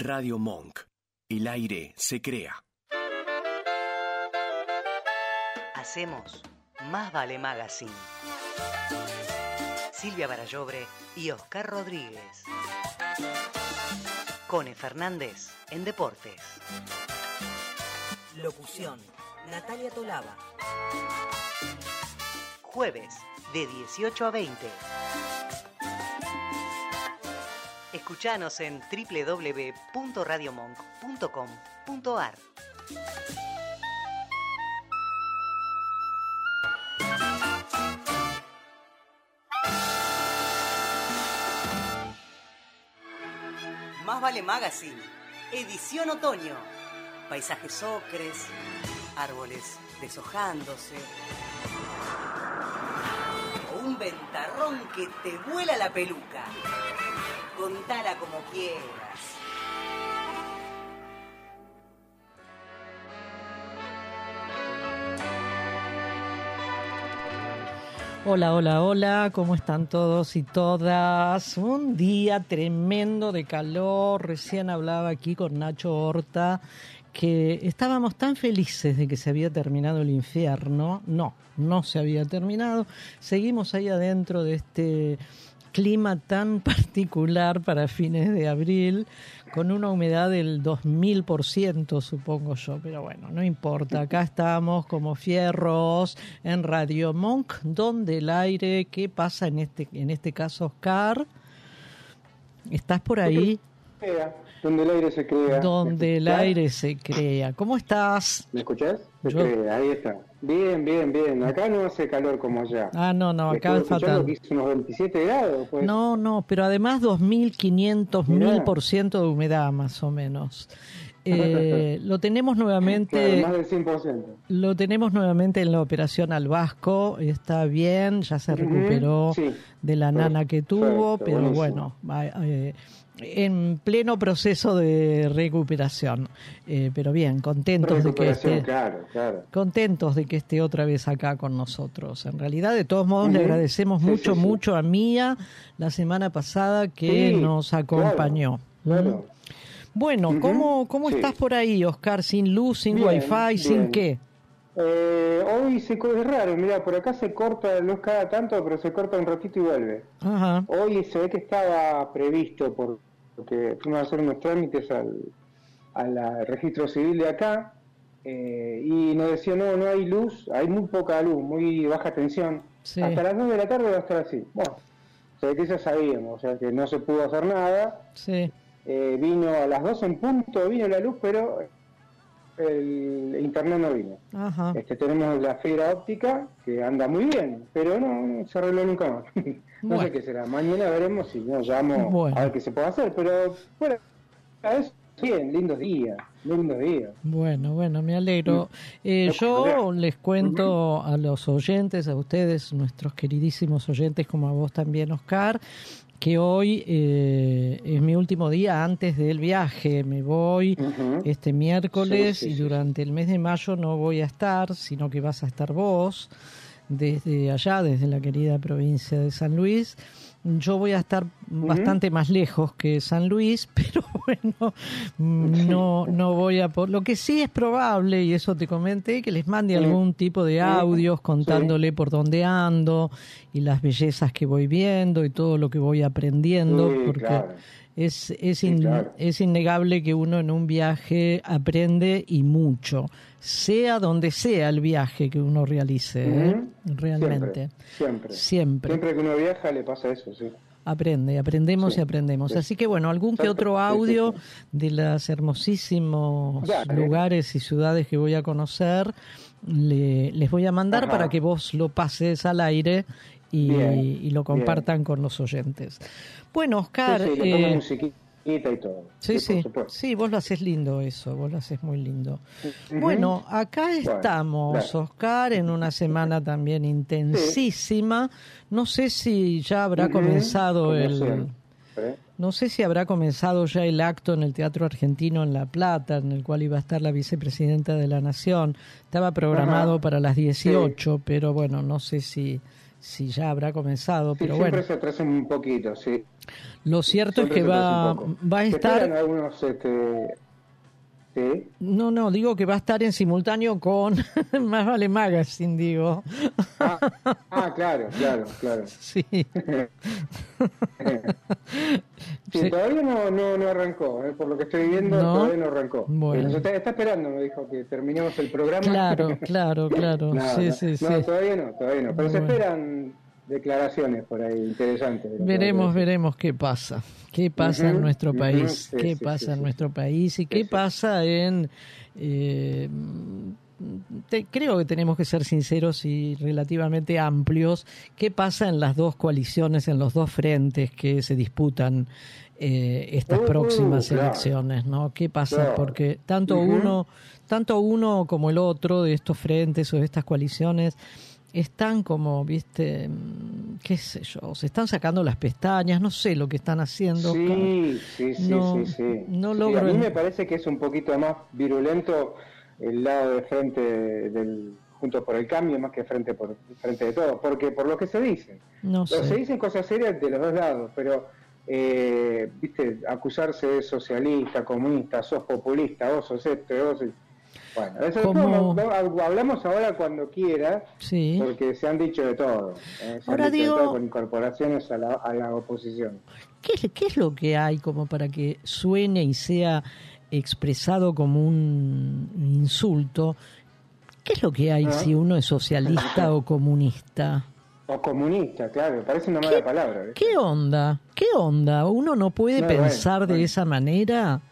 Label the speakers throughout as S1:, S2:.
S1: Radio Monk. El aire se crea.
S2: Hacemos Más Vale Magazine. Silvia Barallobre y Oscar Rodríguez. Cone Fernández en Deportes. Locución, Natalia Tolaba. Jueves, de 18 a 20. Escuchanos en www.radiomonk.com.ar. Más vale Magazine, edición otoño. Paisajes ocres, árboles deshojándose. Un ventarrón que te vuela la peluca. Contala como quieras.
S3: Hola, hola, hola, ¿cómo están todos y todas? Un día tremendo de calor, recién hablaba aquí con Nacho Horta que estábamos tan felices de que se había terminado el infierno. No, no se había terminado. Seguimos ahí adentro de este clima tan particular para fines de abril, con una humedad del 2000%, supongo yo, pero bueno, no importa, acá estamos como fierros en Radio Monk, donde el aire, ¿qué pasa en este, en este caso, Oscar? ¿Estás por ahí?
S4: Donde el aire se crea.
S3: Donde el aire se crea. ¿Cómo estás?
S4: ¿Me escuchás? Se crea, ahí está. Bien, bien, bien. Acá no hace calor como allá.
S3: Ah, no, no, acá es fatal.
S4: Que hizo unos 27 grados. Pues.
S3: No, no, pero además 2.500, 1.000% de humedad más o menos. Eh, lo tenemos nuevamente.
S4: más del 100%.
S3: Lo tenemos nuevamente en la operación al Vasco. Está bien, ya se recuperó de la nana que tuvo, pero bueno, eh, en pleno proceso de recuperación. Eh, pero bien, contentos de que esté. Contentos de que esté otra vez acá con nosotros. En realidad, de todos modos, le agradecemos mucho, mucho a Mía la semana pasada que nos acompañó. Bueno, ¿cómo, cómo estás por ahí, Oscar? ¿Sin luz, sin wifi, sin qué?
S4: Eh, hoy se, es raro, mira, por acá se corta la luz cada tanto, pero se corta un ratito y vuelve. Hoy se ve que estaba previsto por porque fuimos a hacer unos trámites al, registro civil de acá eh, y nos decía, no, no hay luz, hay muy poca luz, muy baja tensión. Hasta las 9 de la tarde va a estar así. Bueno, o sea que ya sabíamos, o sea que no se pudo hacer nada.
S3: Sí.
S4: Eh, vino a las 2 en punto, vino la luz, pero el internet no vino. Este, tenemos la fibra óptica que anda muy bien, pero no, se arregló nunca más. no sé qué será. Mañana veremos si nos llamo a ver qué se puede hacer, pero bueno, es bien, lindos días. Lindos días.
S3: Bueno, bueno, me alegro. Eh, yo les cuento a los oyentes, a ustedes, nuestros queridísimos oyentes, como a vos también, Oscar, que hoy eh, es mi último día antes del viaje. Me voy este miércoles y durante el mes de mayo no voy a estar, sino que vas a estar vos desde allá, desde la querida provincia de San Luis yo voy a estar bastante más lejos que San Luis, pero bueno, no, no voy a... Por... Lo que sí es probable, y eso te comenté, que les mande algún tipo de audios contándole por dónde ando y las bellezas que voy viendo y todo lo que voy aprendiendo, porque es, es, es innegable que uno en un viaje aprende y mucho sea donde sea el viaje que uno realice, ¿eh? realmente.
S4: Siempre, siempre, siempre. que uno viaja le pasa eso, sí.
S3: Aprende, aprendemos y aprendemos. Así que bueno, algún que otro audio de los hermosísimos lugares y ciudades que voy a conocer, le, les voy a mandar para que vos lo pases al aire y, lo compartan con los oyentes. Bueno, Oscar...
S4: eh, y
S3: todo. Sí, sí, sí, vos lo haces lindo eso, vos lo haces muy lindo. Bueno, acá estamos, Oscar, en una semana también intensísima. No sé si ya habrá comenzado el... No sé si habrá comenzado ya el acto en el Teatro Argentino en La Plata, en el cual iba a estar la vicepresidenta de la Nación. Estaba programado para las 18, pero bueno, no sé si, si ya habrá comenzado. pero
S4: siempre
S3: bueno.
S4: se atrasa un poquito, sí.
S3: Lo cierto es que va, va a estar...
S4: algunos este,
S3: no, no, digo que va a estar en simultáneo con Más Vale Magazine, digo.
S4: Ah, ah claro, claro, claro.
S3: Sí.
S4: Todavía no, no, no arrancó, eh, por lo que estoy viendo, todavía no arrancó. Bueno. Está, está, esperando, me dijo, que terminemos el programa.
S3: Claro, claro, claro. sí, sí, sí.
S4: No, todavía no, todavía no. Pero se esperan declaraciones por ahí interesantes.
S3: Veremos, veremos qué pasa. ¿Qué pasa en nuestro país? ¿Qué pasa en nuestro país? ¿Y qué pasa en... Eh, creo que tenemos que ser sinceros y relativamente amplios. ¿Qué pasa en las dos coaliciones, en los dos frentes que se disputan eh, estas uh, próximas elecciones? ¿no? ¿Qué pasa? Porque tanto uno, tanto uno como el otro de estos frentes o de estas coaliciones están como, viste, mm, qué sé yo, se están sacando las pestañas, no sé lo que están haciendo.
S4: Sí, sí, sí, sí, sí.
S3: No logro...
S4: A mí me parece que es un poquito más virulento el lado de frente del Juntos por el Cambio más que frente por frente de todos, porque por lo que se dice. No sé. Se dicen cosas serias de los dos lados, pero eh, viste, acusarse de socialista, comunista, sos populista, vos sos este, vos bueno, eso como... hablamos ahora cuando quiera, sí. porque se han dicho de todo. Eh, se ahora han dicho digo... de todo con incorporaciones a la, a la oposición.
S3: ¿Qué es, ¿Qué es lo que hay como para que suene y sea expresado como un insulto? ¿Qué es lo que hay si uno es socialista o comunista?
S4: O comunista, claro, parece una mala palabra.
S3: ¿Qué onda? ¿Qué onda? ¿Uno no puede pensar de esa manera?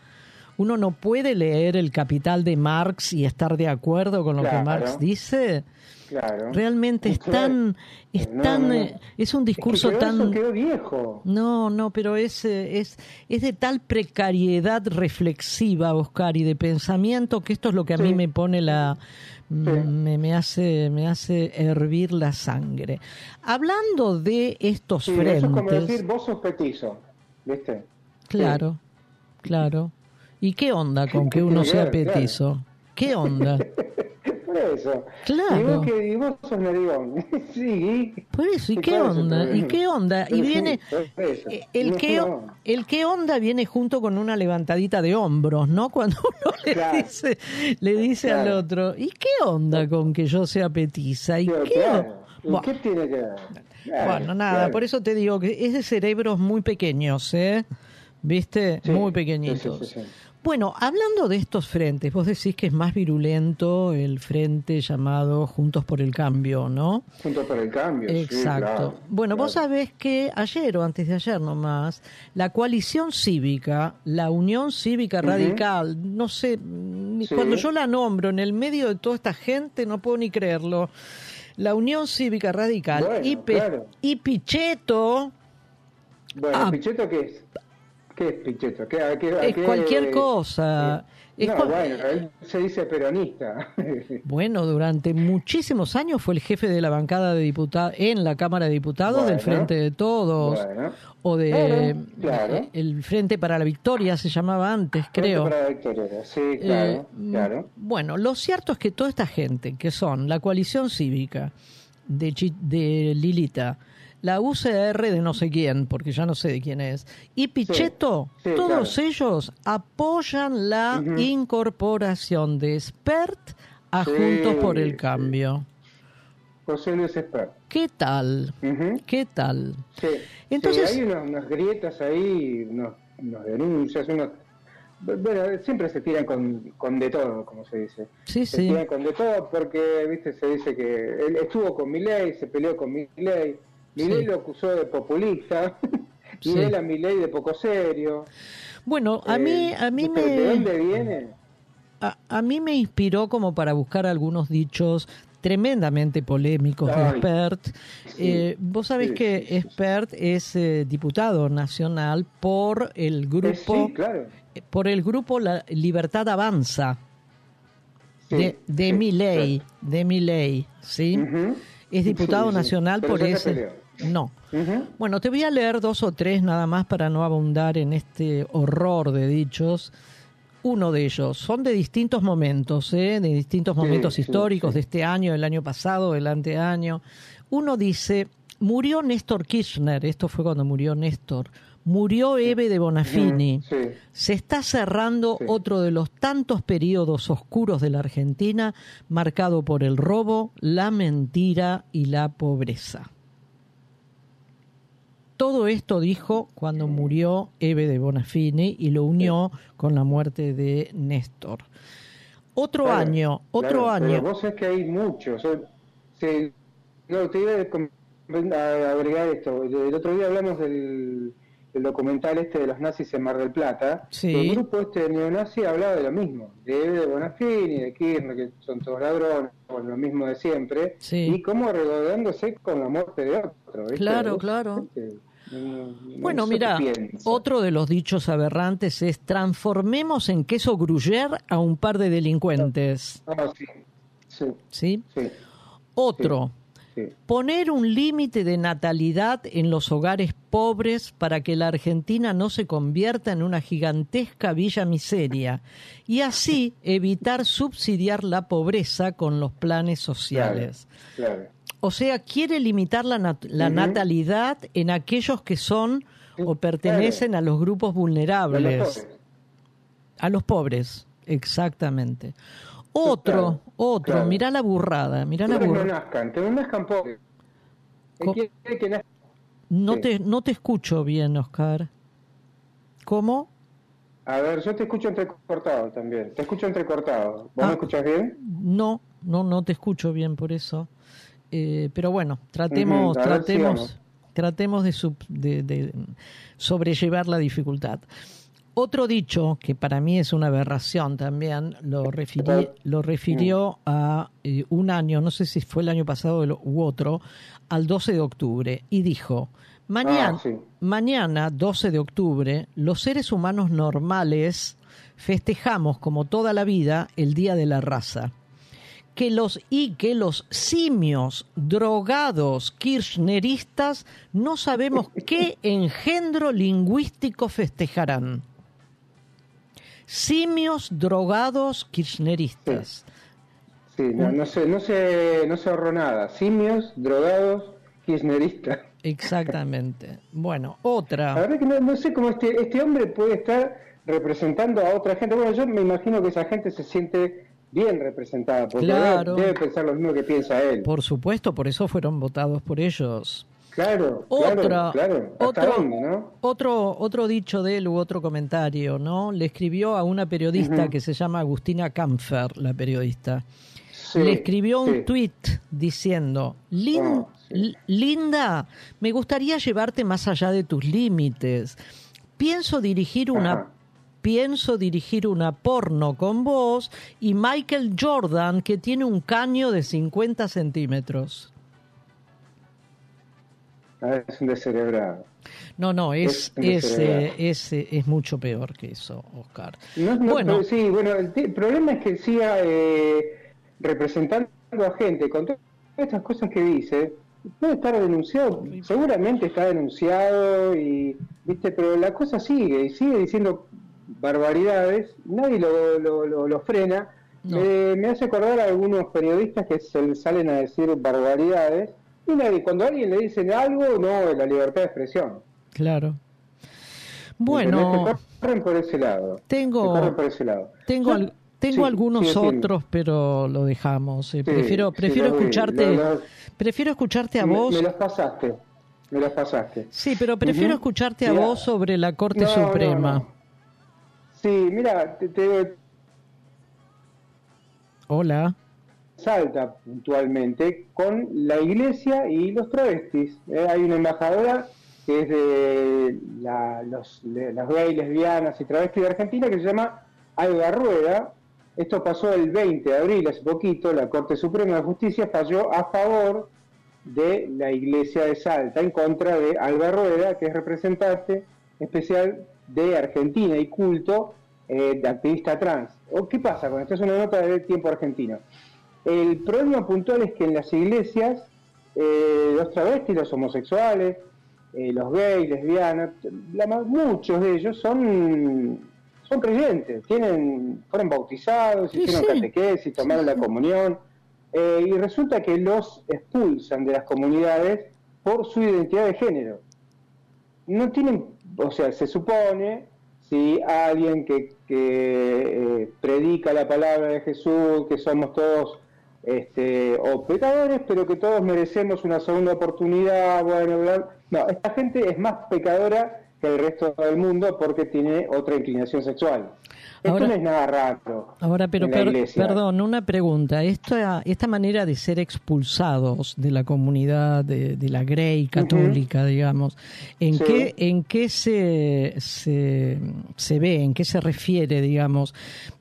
S3: Uno no puede leer el Capital de Marx y estar de acuerdo con lo que Marx dice. Claro. Realmente es tan, es tan, es un discurso tan.
S4: viejo.
S3: No, no, pero es, eh, es, es de tal precariedad reflexiva, Oscar, y de pensamiento que esto es lo que a mí me pone la, me, me, hace, me hace hervir la sangre. Hablando de estos frentes. Eso es
S4: como decir vos sos petizo, ¿viste?
S3: Claro, claro. ¿Y qué onda con que uno sea petizo? ¿Qué onda?
S4: Por eso.
S3: Claro.
S4: Y vos, sos narigón. sí.
S3: Por eso, ¿y qué onda? ¿Y qué onda? Y viene. El que, el qué onda viene junto con una levantadita de hombros, ¿no? Cuando uno le dice, le dice al otro, ¿y qué onda con que yo sea petiza? ¿Y qué,
S4: ¿Qué tiene que ver?
S3: bueno, nada, por eso te digo que es de cerebros muy pequeños, ¿eh? ¿Viste? muy pequeñitos. Bueno, hablando de estos frentes, vos decís que es más virulento el frente llamado Juntos por el Cambio, ¿no?
S4: Juntos por el Cambio.
S3: Exacto. bueno, vos sabés que ayer o antes de ayer nomás, la coalición cívica, la Unión Cívica Radical, no sé, cuando yo la nombro en el medio de toda esta gente, no puedo ni creerlo. La Unión Cívica Radical y, y Pichetto.
S4: Bueno, ah, ¿Pichetto qué es? ¿Qué es Pichetto?
S3: es cualquier cosa.
S4: no, bueno, él se dice peronista.
S3: bueno, durante muchísimos años fue el jefe de la bancada de diputados en la Cámara de Diputados del Frente de Todos. O de eh, el Frente para la Victoria se llamaba antes, creo.
S4: Frente para la Victoria, sí, claro, eh, claro.
S3: Bueno, lo cierto es que toda esta gente, que son la coalición cívica de, de Lilita, la UCR de no sé quién, porque ya no sé de quién es, y Pichetto, todos ellos apoyan la incorporación de Spert a Juntos por el Cambio.
S4: José Luis Spert.
S3: ¿Qué tal? ¿Qué tal?
S4: Entonces, hay unas, grietas ahí, unos, denuncias, unos bueno, siempre se tiran con, con de todo, como se dice.
S3: Sí,
S4: se
S3: sí.
S4: tiran con de todo porque, viste, se dice que él estuvo con Milei, se peleó con Milei, Milei lo acusó de populista, y él a Milei de poco serio.
S3: Bueno, a mí, eh, a mí me...
S4: ¿De dónde viene?
S3: A, mí me inspiró como para buscar algunos dichos tremendamente polémicos de Spert. Eh, vos sabés que Spert es eh, diputado nacional por el grupo por el grupo La Libertad Avanza de, de mi ley, de mi ley, ¿sí? Es diputado nacional por ese no. Bueno, te voy a leer dos o tres nada más para no abundar en este horror de dichos. Uno de ellos son de distintos momentos, ¿eh? de distintos momentos históricos, de este año, del año pasado, del anteaño. Uno dice, murió Néstor Kirchner, esto fue cuando murió Néstor, Murió Eve de Bonafini. Se está cerrando otro de los tantos periodos oscuros de la Argentina, marcado por el robo, la mentira y la pobreza. Todo esto dijo cuando murió Eve de Bonafini y lo unió con la muerte de Néstor. Otro año, otro año. Pero
S4: vos sabés que hay muchos. no, te iba a agregar esto. El otro día hablamos del el documental este de los nazis en Mar del Plata, el grupo este de neonazi hablaba de lo mismo, de de Bonafini, de Kirchner, que son todos ladrones, o lo mismo de siempre, y cómo regodeándose con la muerte de otro.
S3: Claro, claro. bueno, mira, otro de los dichos aberrantes es transformemos en queso gruyer a un par de delincuentes.
S4: Ah, sí.
S3: Sí. ¿Sí? Otro. Poner un límite de natalidad en los hogares pobres para que la Argentina no se convierta en una gigantesca villa miseria y así evitar subsidiar la pobreza con los planes sociales. O sea, quiere limitar la, natalidad en aquellos que son o pertenecen a los grupos vulnerables. A los pobres, exactamente. Otro, otro, mirá la burrada, mirá la burrada.
S4: no nazcan, que no nazcan pobres.
S3: No, te, no te escucho bien, Oscar. ¿Cómo?
S4: A ver, yo te escucho entrecortado también. Te escucho entrecortado. ¿Vos me ah, escuchas bien?
S3: No, no, no te escucho bien por eso. Eh, pero bueno, tratemos, tratemos, tratemos de, de, de sobrellevar la dificultad. Otro dicho, que para mí es una aberración también, lo, lo refirió a eh, un año, no sé si fue el año pasado u otro, al 12 de octubre, y dijo, mañana, ah, mañana 12 de octubre, los seres humanos normales festejamos como toda la vida el Día de la Raza. Que los, y que los simios drogados kirchneristas no sabemos qué engendro lingüístico festejarán simios drogados kirchneristas.
S4: Sí, no, no, se, no, se, no se ahorró nada. Simios drogados kirchneristas.
S3: Exactamente. Bueno, otra.
S4: La verdad que no, sé cómo este, este hombre puede estar representando a otra gente. Bueno, yo me imagino que esa gente se siente bien representada, porque debe pensar lo mismo que piensa él.
S3: Por supuesto, por eso fueron votados por ellos.
S4: Claro, Otra, claro,
S3: otro, otro, otro dicho de él u otro comentario, ¿no? Le escribió a una periodista que se llama Agustina Kampfer, la periodista. Le escribió un tweet diciendo, ah, Linda, me gustaría llevarte más allá de tus límites. Pienso dirigir una pienso dirigir una porno con vos y Michael Jordan que tiene un caño de 50 centímetros.
S4: Ah, es un descerebrado.
S3: No, no, es, es, eh, eh, es, mucho peor que eso, Oscar.
S4: bueno, sí, bueno, el, problema es que siga eh, representando a gente con todas estas cosas que dice. Puede estar denunciado, seguramente está denunciado, y viste pero la cosa sigue, y sigue diciendo barbaridades, nadie lo, lo, lo, frena. me hace acordar a algunos periodistas que se salen a decir barbaridades y cuando a alguien le dicen algo, no, la libertad de expresión.
S3: Claro. Bueno,
S4: corren por ese lado.
S3: Tengo,
S4: por ese lado.
S3: tengo, tengo algunos otros, pero lo dejamos. Eh, prefiero, prefiero escucharte, prefiero escucharte a vos.
S4: Me los pasaste, me los pasaste.
S3: Sí, pero prefiero escucharte a vos sobre la Corte Suprema.
S4: sí, mira, te...
S3: Hola
S4: salta puntualmente con la iglesia y los travestis. ¿eh? Hay una embajadora que es de, los, las gays, lesbianas y travestis de Argentina que se llama Alba Rueda. Esto pasó el 20 de abril, hace poquito, la Corte Suprema de Justicia falló a favor de la iglesia de Salta, en contra de Alba Rueda, que es representante especial de Argentina y culto eh, de activista trans. ¿O ¿Qué pasa con esto? Es una nota de tiempo argentino. El problema puntual es que en las iglesias eh, los travestis, los homosexuales, eh, los gays, lesbianas, muchos de ellos son, son creyentes, tienen, fueron bautizados, hicieron catequesis, tomaron la comunión, eh, y resulta que los expulsan de las comunidades por su identidad de género. no tienen, o sea, se supone, si alguien que, que predica la palabra de Jesús, que somos todos este, o pecadores, pero que todos merecemos una segunda oportunidad, bueno, no, esta gente es más pecadora que el resto del mundo porque tiene otra inclinación sexual. Esto no es nada raro.
S3: Ahora, pero perdón, una pregunta. Esta, esta manera de ser expulsados de la comunidad de, la Grey católica, digamos, ¿en qué, en qué se, se, se, ve, en qué se refiere, digamos?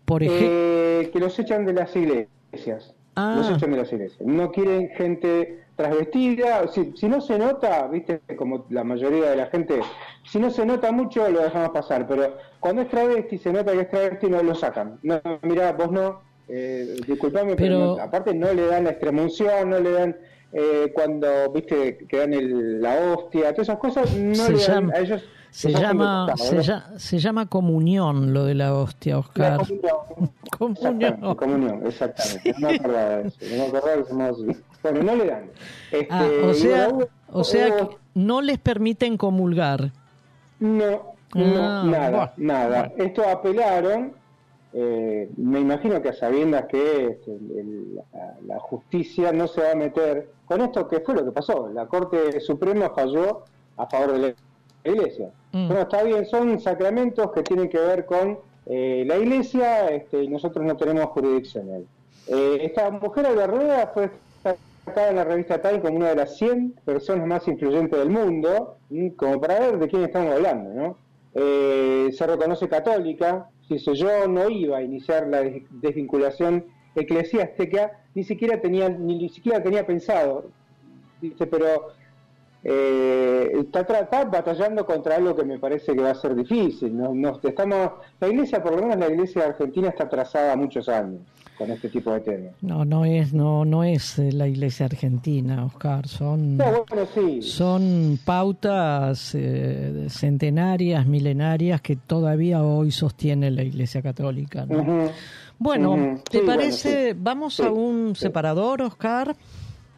S4: Por ejemplo... Eh, que los echan de las iglesias. Ah. Los iglesias. No quieren gente trasvestida, si, si no se nota, viste, como la mayoría de la gente, si no se nota mucho lo dejamos pasar, pero cuando es travesti, se nota que es travesti, no lo sacan. No, mira, vos no, eh, disculpame, pero, aparte no le dan la extremunción, no le dan eh, cuando, viste, que dan el, la hostia, todas esas cosas, no le dan a ellos
S3: se llama, se, llama comunión lo de la hostia, Oscar.
S4: comunión. comunión. exactamente. No me acordaba de eso. No me acordaba de eso. Bueno, no le dan.
S3: Este, ah, o sea, o sea que no les permiten comulgar.
S4: No, no ah, nada, nada. Esto apelaron, eh, me imagino que a sabiendas que este, la, justicia no se va a meter con esto, que fue lo que pasó. La Corte Suprema falló a favor de la iglesia. Mm. Bueno, está bien, son sacramentos que tienen que ver con eh, la iglesia este, y nosotros no tenemos jurisdicción en él. Eh, esta mujer Rueda fue destacada en la revista Time como una de las 100 personas más influyentes del mundo, como para ver de quién estamos hablando. ¿no? Eh, se reconoce católica, dice yo no iba a iniciar la desvinculación eclesiástica, ni siquiera tenía, ni siquiera tenía pensado, dice, pero eh, está, está, batallando contra algo que me parece que va a ser difícil. ¿no? estamos, la iglesia, por lo menos la iglesia argentina, está atrasada muchos años con este tipo de temas.
S3: No, no es, no, no es eh, la iglesia argentina, Oscar. Son, son pautas eh, centenarias, milenarias que todavía hoy sostiene la iglesia católica. Bueno, ¿te parece? Vamos a un separador, Oscar.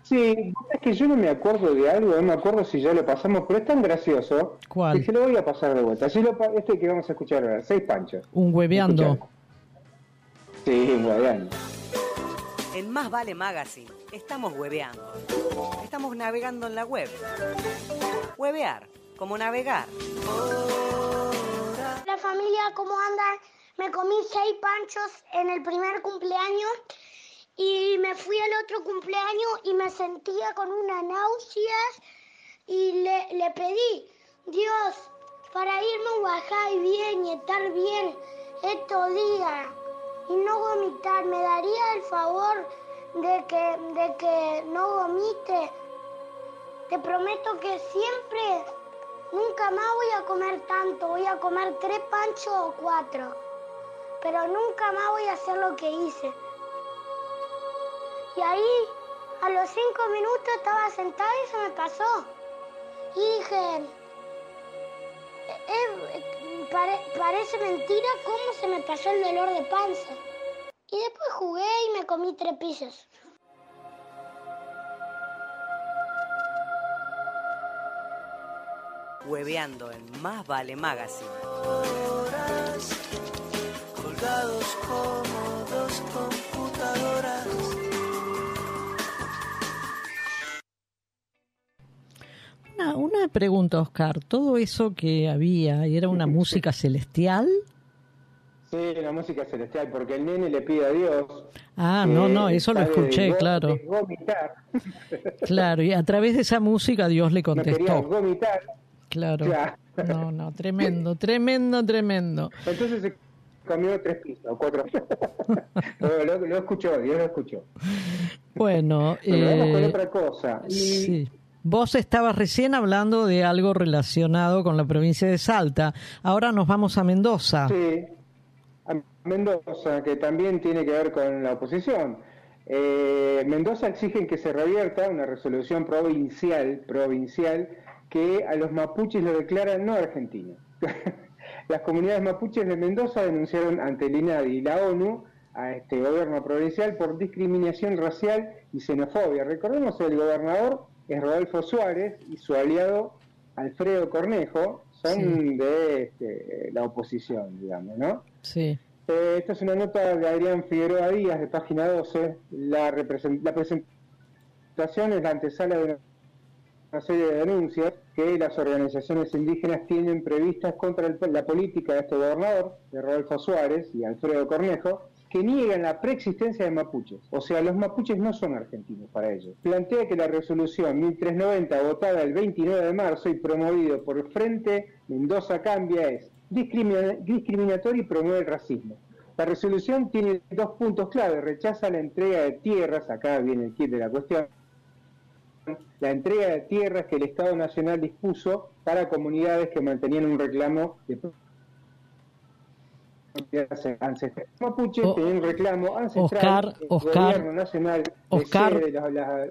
S4: Sí, es que yo no me acuerdo de algo, no me acuerdo si ya lo pasamos, pero es tan gracioso
S3: ¿Cuál?
S4: que se lo voy a pasar de vuelta. este que vamos a escuchar ahora, seis panchos.
S3: Un hueveando.
S4: Sí, un hueveando.
S2: En Más Vale Magazine estamos hueveando. Estamos navegando en la web. Huevear, como navegar.
S5: La familia, ¿cómo anda? Me comí seis panchos en el primer cumpleaños y me fui al otro cumpleaños y me sentía con una náuseas y le, le pedí, Dios, para irme a bajar bien y estar bien estos días y no vomitar, ¿me daría el favor de que, de que no vomite? Te prometo que siempre, nunca más voy a comer tanto, voy a comer tres panchos o cuatro, pero nunca más voy a hacer lo que hice. Y ahí, a los cinco minutos, estaba sentada y se me pasó. Y dije, eh, eh, parece mentira cómo se me pasó el dolor de panza. Y después jugué y me comí tres pisos.
S2: Hueveando en Más Vale Magazine.
S6: colgados como dos
S3: Una, pregunta, Oscar. ¿Todo eso que había era una música celestial?
S4: Sí, una música celestial, porque el nene le pide a Dios.
S3: Ah, no, no, eso lo escuché, claro. Claro, y a través de esa música Dios le contestó.
S4: vomitar.
S3: Claro. No, no, tremendo, tremendo, tremendo.
S4: Entonces se comió tres pisos, cuatro. lo, lo, escuchó, Dios lo escuchó.
S3: Bueno,
S4: eh, con otra cosa.
S3: sí. Vos estabas recién hablando de algo relacionado con la provincia de Salta. Ahora nos vamos a Mendoza.
S4: Sí, a Mendoza, que también tiene que ver con la oposición. Eh, Mendoza exigen que se revierta una resolución provincial, provincial que a los mapuches lo declaran no argentinos. Las comunidades mapuches de Mendoza denunciaron ante el INADI y la ONU a este gobierno provincial por discriminación racial y xenofobia. Recordemos el gobernador es Rodolfo Suárez y su aliado
S7: Alfredo Cornejo son de este, la oposición, digamos, ¿no?
S3: Sí.
S7: Eh, esta es una nota de Adrián Figueroa Díaz de página 12. La, la presentación es la antesala de una serie de denuncias que las organizaciones indígenas tienen previstas contra la política de este gobernador, de Rodolfo Suárez y Alfredo Cornejo, que niegan la preexistencia de mapuches. O sea, los mapuches no son argentinos para ellos. Plantea que la resolución 1390, votada el 29 de marzo y promovido por Frente Mendoza Cambia, es discriminatoria y promueve el racismo. La resolución tiene dos puntos clave. Rechaza la entrega de tierras, acá viene el kit de la cuestión, la entrega de tierras que el Estado Nacional dispuso para comunidades que mantenían un reclamo de ancestral. Mapuche un reclamo ancestral
S3: Oscar, Oscar,
S7: nacional
S3: Oscar,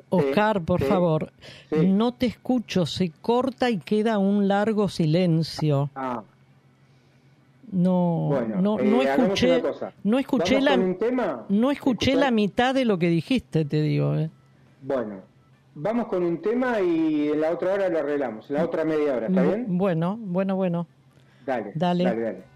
S3: Oscar, por favor, no te escucho, se corta y queda un largo silencio.
S7: Ah.
S3: No, no, no eh, escuché, no escuché la, no escuché la mitad de lo que dijiste, te digo. Eh.
S7: Bueno, vamos con un tema y en la otra hora lo arreglamos, en la otra media hora, ¿está bien?
S3: Bueno, bueno, bueno.
S7: Dale, dale, dale. dale.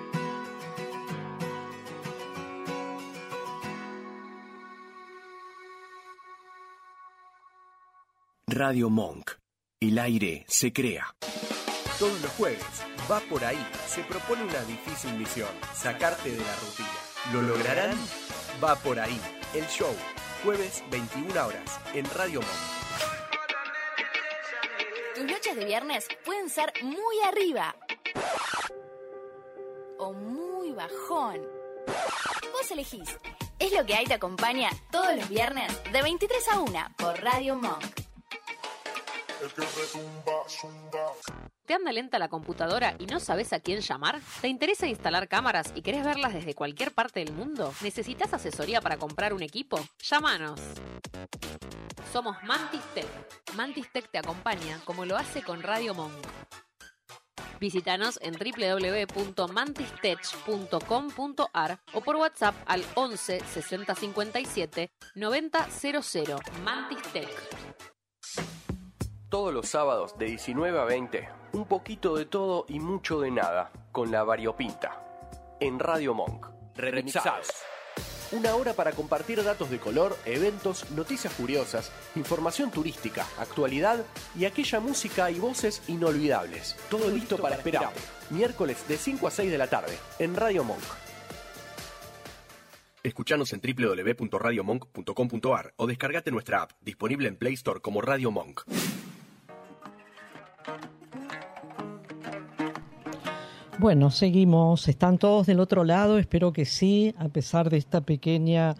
S1: Radio Monk. El aire se crea.
S8: Todos los jueves, va por ahí. Se propone una difícil misión, sacarte de la rutina. ¿Lo lograrán? Va por ahí. El show, jueves 21 horas, en Radio Monk.
S9: Tus noches de viernes pueden ser muy arriba o muy bajón. Vos elegís. Es lo que hay te acompaña todos los viernes de 23 a 1 por Radio Monk.
S10: ¿Te anda lenta la computadora y no sabes a quién llamar? ¿Te interesa instalar cámaras y querés verlas desde cualquier parte del mundo? ¿Necesitas asesoría para comprar un equipo? Llámanos. Somos Mantis Tech. Mantis Tech te acompaña como lo hace con Radio Monk. Visítanos en www.mantistech.com.ar o por WhatsApp al 11 60 57 90 00. Mantis Tech
S8: todos los sábados de 19 a 20, un poquito de todo y mucho de nada, con la variopinta, en Radio Monk. Remixados. Una hora para compartir datos de color, eventos, noticias curiosas, información turística, actualidad y aquella música y voces inolvidables. Todo listo para esperar. Miércoles de 5 a 6 de la tarde, en Radio Monk. Escuchanos en www.radiomonk.com.ar o descargate nuestra app, disponible en Play Store como Radio Monk.
S3: Bueno, seguimos. ¿Están todos del otro lado? Espero que sí, a pesar de esta pequeña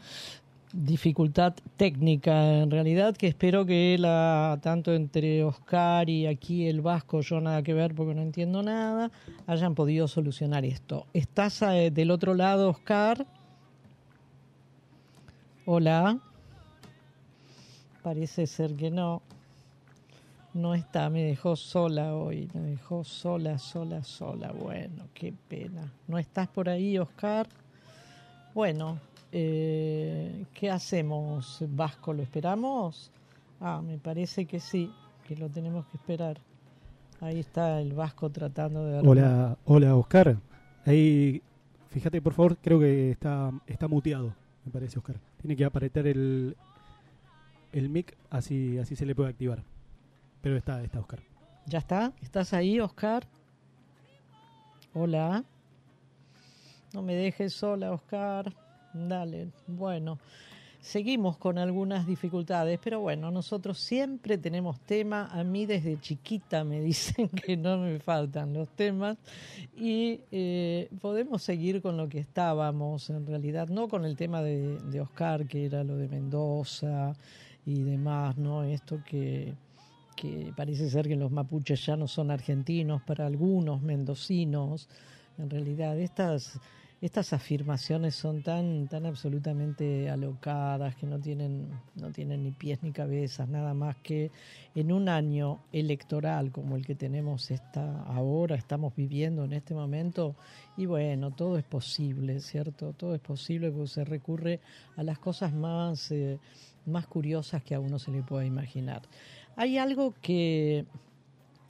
S3: dificultad técnica. En realidad que espero que la tanto entre Oscar y aquí el Vasco yo nada que ver porque no entiendo nada hayan podido solucionar esto. Estás eh, del otro lado Oscar hola. Parece ser que no no está, me dejó sola hoy, me dejó sola, sola, sola. Bueno, qué pena. ¿No estás por ahí, Oscar? Bueno, eh, ¿qué hacemos, Vasco? ¿Lo esperamos? Ah, me parece que sí, que lo tenemos que esperar. Ahí está el Vasco tratando de...
S11: Hola, hola, Oscar. Ahí, fíjate, por favor, creo que está, está muteado, me parece, Oscar. Tiene que aparecer el, el mic, así, así se le puede activar. Pero está, está Oscar.
S3: ¿Ya está? ¿Estás ahí, Oscar? Hola. No me dejes sola, Oscar. Dale. Bueno, seguimos con algunas dificultades, pero bueno, nosotros siempre tenemos tema. A mí desde chiquita me dicen que no me faltan los temas y eh, podemos seguir con lo que estábamos, en realidad, no con el tema de, de Oscar, que era lo de Mendoza y demás, ¿no? Esto que que parece ser que los mapuches ya no son argentinos para algunos, mendocinos. En realidad, estas, estas afirmaciones son tan, tan absolutamente alocadas que no tienen, no tienen ni pies ni cabezas, nada más que en un año electoral como el que tenemos esta, ahora, estamos viviendo en este momento, y bueno, todo es posible, ¿cierto? Todo es posible porque se recurre a las cosas más, eh, más curiosas que a uno se le pueda imaginar. Hay algo que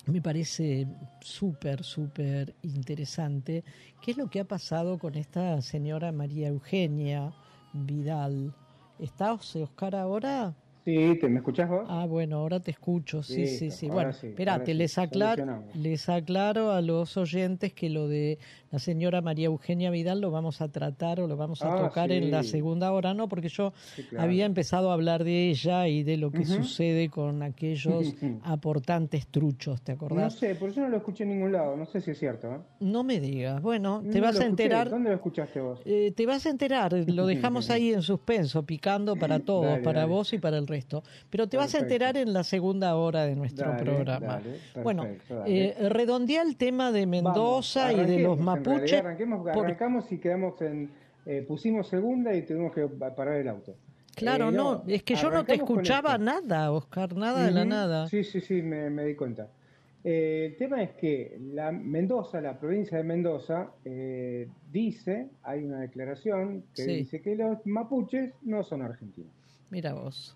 S3: me parece súper, súper interesante, que es lo que ha pasado con esta señora María Eugenia Vidal. ¿Está Oscar ahora?
S4: Sí, ¿te me escuchás vos?
S3: Ah, bueno, ahora te escucho, sí, sí, sí. Bueno, espérate, les, aclaro, les aclaro a los oyentes que lo de la señora María Eugenia Vidal lo vamos a tratar o lo vamos a ah, tocar en la segunda hora, ¿no? Porque yo había empezado a hablar de ella y de lo que sucede con aquellos aportantes truchos, ¿te acordás?
S4: No sé, por eso no lo escuché en ningún lado, no sé si es cierto. ¿eh?
S3: No me digas, bueno, te vas a enterar.
S4: ¿Dónde lo escuchaste vos?
S3: Eh, te vas a enterar, lo dejamos ahí en suspenso, picando para todos, para vos y para el resto. Pero te vas a enterar en la segunda hora de nuestro programa. bueno, eh, redondea el tema de Mendoza y de los mapuches.
S4: Arranquemos, arrancamos y quedamos en. Eh, pusimos segunda y tuvimos que parar el auto.
S3: Claro, eh, no, es que yo no te escuchaba nada, Oscar, nada de la nada.
S4: Sí, sí, sí, me, di cuenta. Eh, el tema es que la Mendoza, la provincia de Mendoza, dice, hay una declaración que dice que los mapuches no son argentinos.
S3: Mira vos.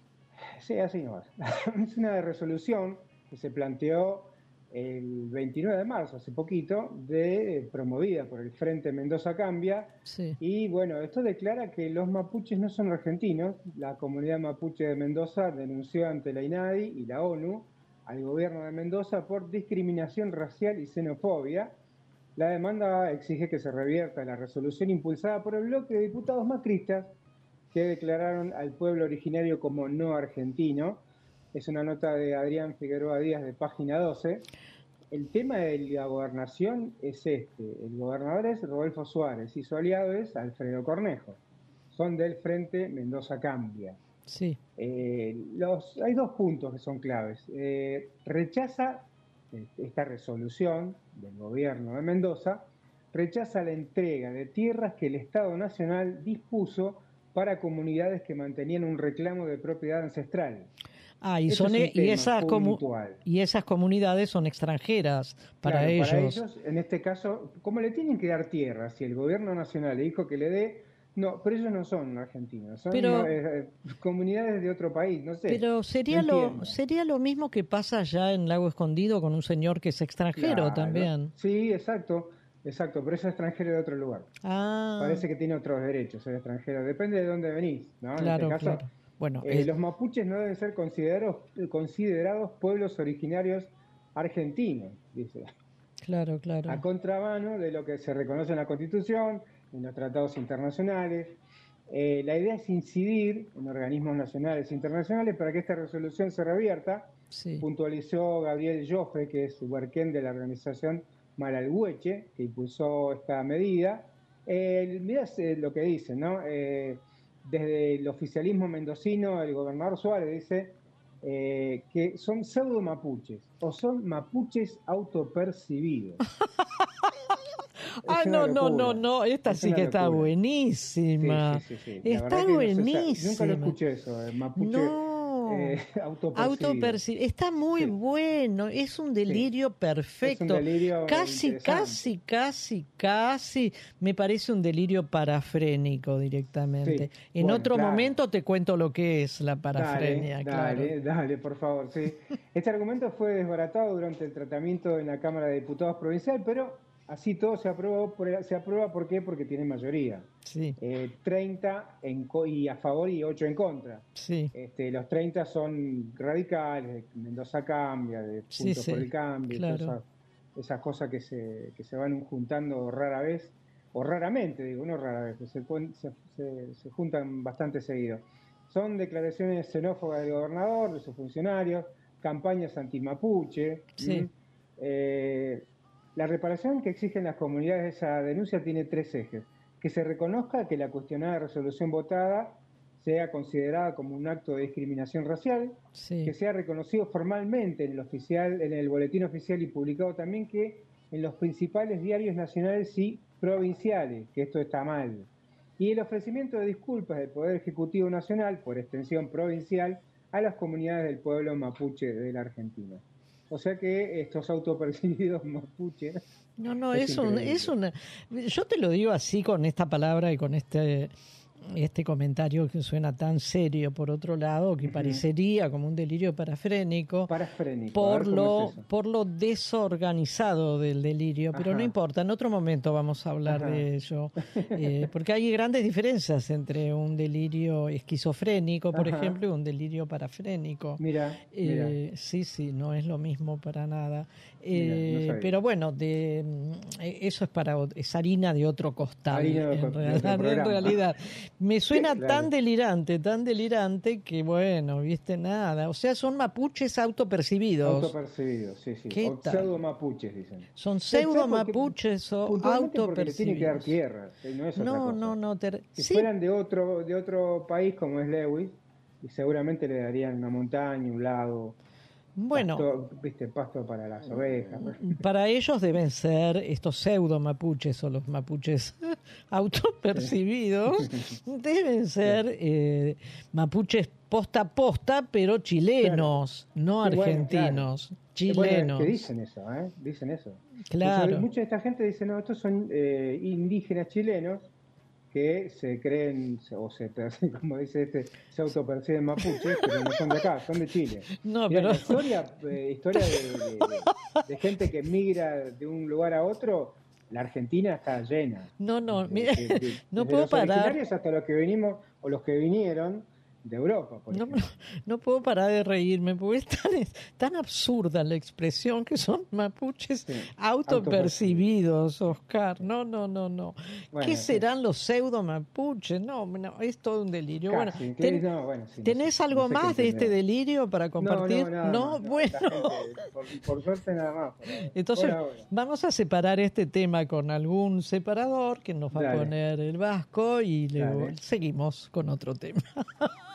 S4: Sí, así no es una resolución que se planteó el 29 de marzo, hace poquito, de, promovida por el Frente Mendoza Cambia. Y bueno, esto declara que los mapuches no son argentinos. La comunidad mapuche de Mendoza denunció ante la INADI y la ONU al gobierno de Mendoza por discriminación racial y xenofobia. La demanda exige que se revierta la resolución impulsada por el bloque de diputados macristas que declararon al pueblo originario como no argentino. Es una nota de Adrián Figueroa Díaz de página 12. El tema de la gobernación es este. El gobernador es Rodolfo Suárez y su aliado es Alfredo Cornejo. Son del Frente Mendoza Cambia.
S3: Sí.
S4: Eh, los, hay dos puntos que son claves. Eh, rechaza eh, esta resolución del gobierno de Mendoza, rechaza la entrega de tierras que el Estado Nacional dispuso para comunidades que mantenían un reclamo de propiedad ancestral.
S3: Ah, y, son, e- y, esas y esas comunidades son extranjeras para ellos. Para ellos,
S4: en este caso, ¿cómo le tienen que dar tierra? Si el gobierno nacional le dijo que le dé, no, pero ellos no son argentinos, son eh, comunidades de otro país, no sé.
S3: Pero sería lo sería lo mismo que pasa allá en Lago Escondido con un señor que es extranjero también.
S4: Sí, exacto. Exacto, pero es extranjero de otro lugar.
S3: Ah.
S4: Parece que tiene otros derechos, el extranjero. Depende de dónde venís, ¿no?
S3: Claro, en este caso,
S4: Bueno, eh, los mapuches no deben ser considerados, considerados pueblos originarios argentinos, dice.
S3: Claro, claro.
S4: A contramano de lo que se reconoce en la Constitución, en los tratados internacionales. Eh, la idea es incidir en organismos nacionales e internacionales para que esta resolución se revierta. Puntualizó Gabriel Joffre, que es subarquén de la organización Malalhueche, que impulsó esta medida. Eh, mirá lo que dice, ¿no? Eh, desde el oficialismo mendocino, el gobernador Suárez dice eh, que son pseudo mapuches o son mapuches autopercibidos.
S3: ah, no, no, no, no, esta sí que está buenísima. está buenísima.
S4: nunca lo escuché eso, mapuche. Eh,
S3: Está muy bueno, es un delirio perfecto. casi, casi, casi, casi me parece un delirio parafrénico directamente. en otro momento te cuento lo que es la parafrenia.
S4: Dale, dale, por favor. Sí. Este argumento fue desbaratado durante el tratamiento en la Cámara de Diputados Provincial, pero Así todo se aprueba, por, se aprueba ¿por qué? Porque tiene mayoría.
S3: Sí.
S4: 30 eh, en, y a favor y 8 en contra.
S3: Sí.
S4: Este, los 30 son radicales, Mendoza cambia, de Puntos por el Cambio, esas, cosas que se, que se van juntando rara vez, o raramente, digo, no rara vez, se, se, juntan bastante seguido. Son declaraciones xenófobas del gobernador, de sus funcionarios, campañas anti-mapuche.
S3: Sí.
S4: Eh, la reparación que exigen las comunidades de esa denuncia tiene tres ejes. Que se reconozca que la cuestionada resolución votada sea considerada como un acto de discriminación racial, que sea reconocido formalmente en el, oficial, en el boletín oficial y publicado también que en los principales diarios nacionales y provinciales, que esto está mal, y el ofrecimiento de disculpas del Poder Ejecutivo Nacional, por extensión provincial, a las comunidades del pueblo mapuche de la Argentina. O sea que estos autopercibidos mapuches.
S3: No, no, es, un, es una. Yo te lo digo así con esta palabra y con este este comentario que suena tan serio por otro lado, que parecería como un delirio parafrénico, por lo por lo desorganizado del delirio, pero no importa, en otro momento vamos a hablar de ello, eh, porque hay grandes diferencias entre un delirio esquizofrénico, por ejemplo, y un delirio parafrénico.
S4: Mira,
S3: eh, sí, sí, no es lo mismo para nada. Eh, pero bueno, de, eso es para es harina de otro costal, en, realidad, Me suena tan delirante, tan delirante que bueno, viste nada. O sea, son mapuches autopercibidos.
S4: Autopercibidos, sí, sí. O pseudo mapuches, dicen.
S3: Son pseudo mapuches o autopercibidos.
S4: tiene que dar tierra, no es otra
S3: no, no, no,
S4: Si fueran de otro, de otro país como es Lewis, y seguramente le darían una montaña, un lago
S3: bueno,
S4: pasto, viste, pasto para las ovejas.
S3: Para ellos deben ser estos pseudo mapuches o los mapuches autopercibidos, deben ser eh, mapuches posta a posta, pero chilenos, no argentinos, chilenos.
S4: que dicen eso, ¿eh? Dicen eso.
S3: Claro.
S4: mucha de esta gente dice, no, estos son eh, indígenas chilenos que se creen, o se, como dice este, se autoperciben mapuches, pero no son de acá, son de Chile.
S3: No, pero...
S4: La historia, eh, historia de, gente que migra de un lugar a otro, la Argentina está llena.
S3: No, no, mira, no puedo parar.
S4: hasta los que venimos, o los que vinieron, de Europa.
S3: no, no, puedo parar de reírme porque es tan, tan absurda la expresión que son mapuches autopercibidos, Oscar. No, no, no, no. ¿Qué serán los pseudo mapuches? No, es todo un delirio. bueno, ¿tenés algo más de este delirio para compartir?
S4: No,
S3: bueno.
S4: por, suerte nada más.
S3: Entonces, vamos a separar este tema con algún separador que nos va a poner el vasco y luego seguimos con otro tema.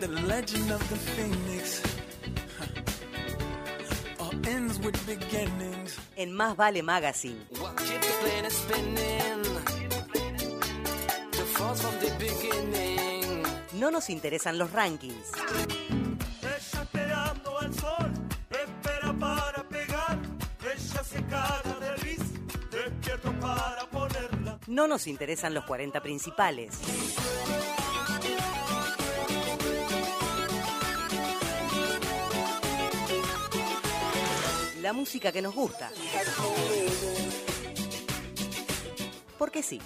S3: the legend of the phoenix.
S2: All ends with beginnings. En Más Vale Magazine. No nos interesan los rankings. Ella esperando al sol, espera para pegar. Ella se caga de risa, despierto para ponerla. No nos interesan los 40 principales. La música que nos gusta. Porque sí.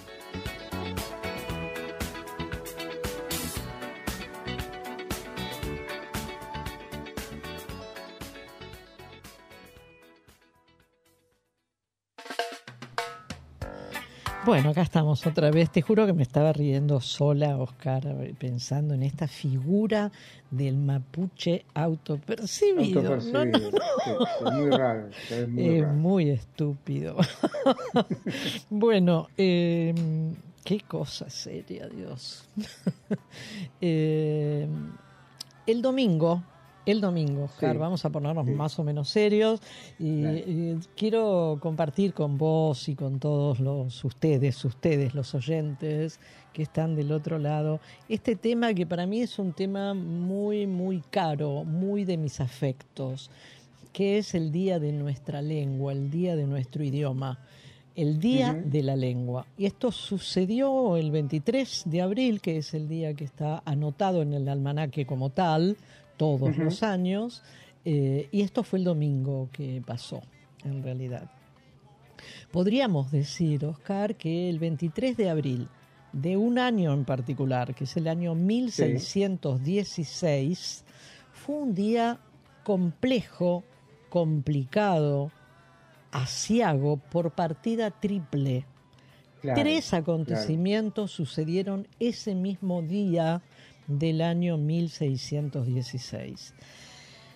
S3: Bueno, acá estamos otra vez. Te juro que me estaba riendo sola, Oscar, pensando en esta figura del mapuche autopercibido.
S4: es muy raro. Es
S3: muy, estúpido. bueno, em, qué cosa seria, Dios. Em, el domingo el domingo, Oscar. Vamos a ponernos más o menos serios y, quiero compartir con vos y con todos los ustedes, ustedes, los oyentes que están del otro lado, este tema que para mí es un tema muy, muy caro, muy de mis afectos, que es el Día de nuestra lengua, el Día de nuestro idioma el Día de la Lengua. Y esto sucedió el 23 de abril, que es el día que está anotado en el almanaque como tal, todos los años, eh, y esto fue el domingo que pasó, en realidad. Podríamos decir, Oscar, que el 23 de abril de un año en particular, que es el año 1616, fue un día complejo, complicado, asiago por partida triple. Tres acontecimientos sucedieron ese mismo día del año 1616.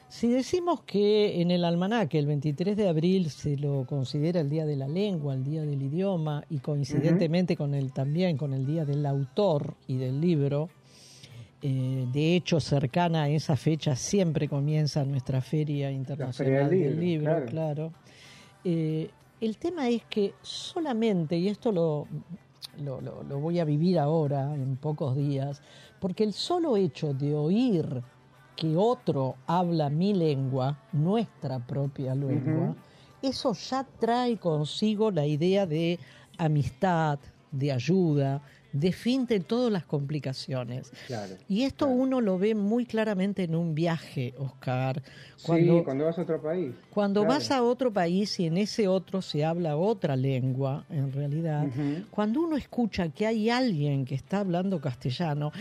S3: Si decimos que en el almanaque el 23 de abril se lo considera el Día de la Lengua, el Día del Idioma y coincidentemente con el también con el Día del Autor y del Libro, eh, de hecho cercana a esa fecha siempre comienza nuestra Feria Internacional del, Libro, claro. Eh, el tema es que solamente, y esto lo, lo, lo, voy a vivir ahora en pocos días, porque el solo hecho de oír que otro habla mi lengua, nuestra propia lengua, eso ya trae consigo la idea de amistad, de ayuda, de fin de todas las complicaciones. y esto uno lo ve muy claramente en un viaje, Oscar.
S4: Cuando, sí, cuando vas a otro país.
S3: Cuando vas a otro país y en ese otro se habla otra lengua, en realidad, cuando uno escucha que hay alguien que está hablando castellano,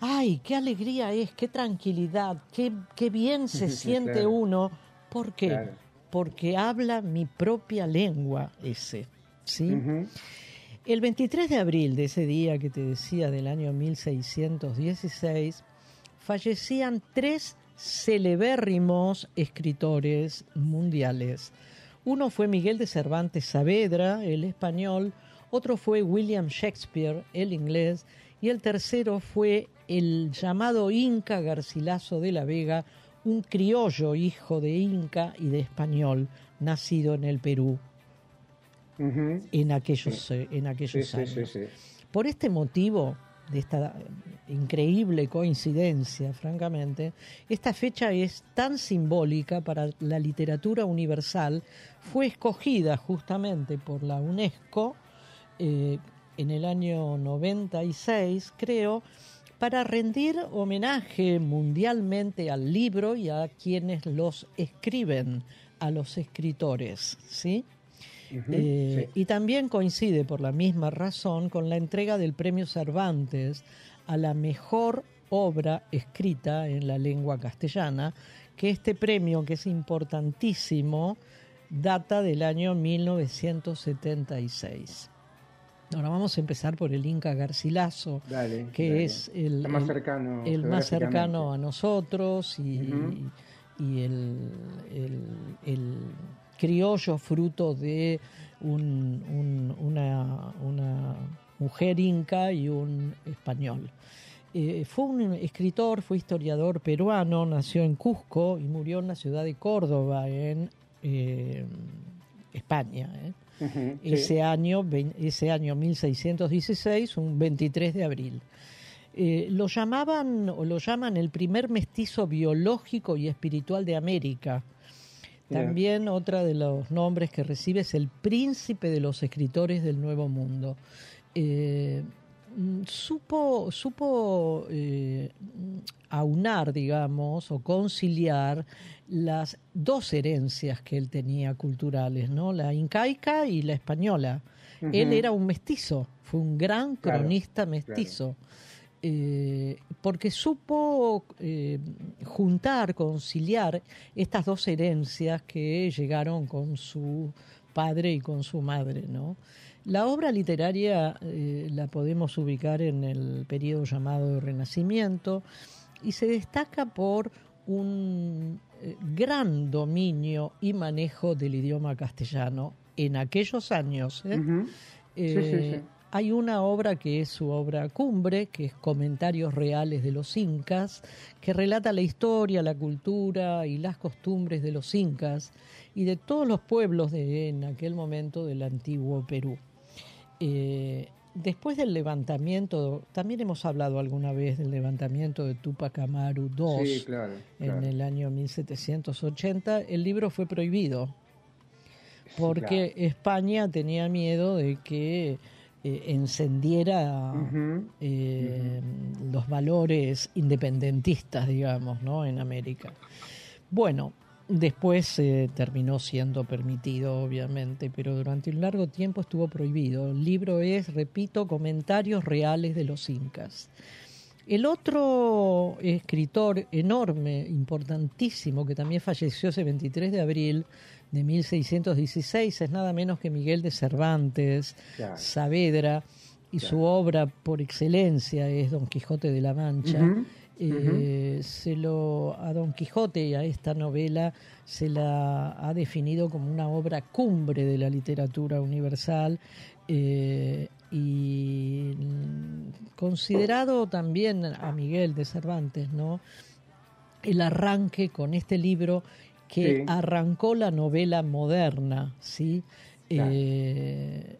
S3: ¡ay, qué alegría es, qué tranquilidad, qué, qué bien se siente uno! ¿Por qué? Porque habla mi propia lengua ese, ¿sí? El 23 de abril de ese día que te decía del año 1616, fallecían tres celebérrimos escritores mundiales. Uno fue Miguel de Cervantes Saavedra, el español, otro fue William Shakespeare, el inglés, y el tercero fue el llamado Inca Garcilaso de la Vega, un criollo hijo de Inca y de español, nacido en el Perú en aquellos, eh, en aquellos años. Por este motivo, de esta increíble coincidencia, francamente, esta fecha es tan simbólica para la literatura universal, fue escogida justamente por la UNESCO eh, en el año 96, creo, para rendir homenaje mundialmente al libro y a quienes los escriben, a los escritores, ¿sí? Eh, y también coincide por la misma razón con la entrega del premio Cervantes a la mejor obra escrita en la lengua castellana, que este premio, que es importantísimo, data del año 1976. Ahora vamos a empezar por el Inca Garcilaso, que es el,
S4: más cercano,
S3: el más cercano a nosotros y, el, el criollo fruto de una, mujer inca y un español. Eh, fue un escritor, fue historiador peruano, nació en Cusco y murió en la ciudad de Córdoba, en eh, España. ¿eh? ese, año, ese año 1616, un 23 de abril. lo llamaban o lo llaman el primer mestizo biológico y espiritual de América también otra de los nombres que recibe es el príncipe de los escritores del Nuevo Mundo. Eh, supo, supo eh, aunar, digamos, o conciliar las dos herencias que él tenía culturales, ¿no? La incaica y la española. Él era un mestizo, fue un gran cronista mestizo. Eh, porque supo eh, juntar, conciliar estas dos herencias que llegaron con su padre y con su madre. ¿no? La obra literaria eh, la podemos ubicar en el periodo llamado Renacimiento y se destaca por un gran dominio y manejo del idioma castellano en aquellos años. Hay una obra que es su obra cumbre, que es Comentarios Reales de los Incas, que relata la historia, la cultura y las costumbres de los incas y de todos los pueblos de en aquel momento del antiguo Perú. Eh, después del levantamiento, también hemos hablado alguna vez del levantamiento de Tupac Amaru II en el año 1780, el libro fue prohibido porque España tenía miedo de que eh, encendiera eh, los valores independentistas, digamos, ¿no? en América. Bueno, después eh, terminó siendo permitido, obviamente, pero durante un largo tiempo estuvo prohibido. El libro es, repito, Comentarios Reales de los Incas. El otro escritor enorme, importantísimo, que también falleció ese 23 de abril, de 1616 es nada menos que Miguel de Cervantes, Saavedra, y su obra por excelencia es Don Quijote de la Mancha. Eh, se lo a Don Quijote y a esta novela se la ha definido como una obra cumbre de la literatura universal eh, y considerado también a Miguel de Cervantes, ¿no? El arranque con este libro que arrancó la novela moderna, ¿sí? Eh,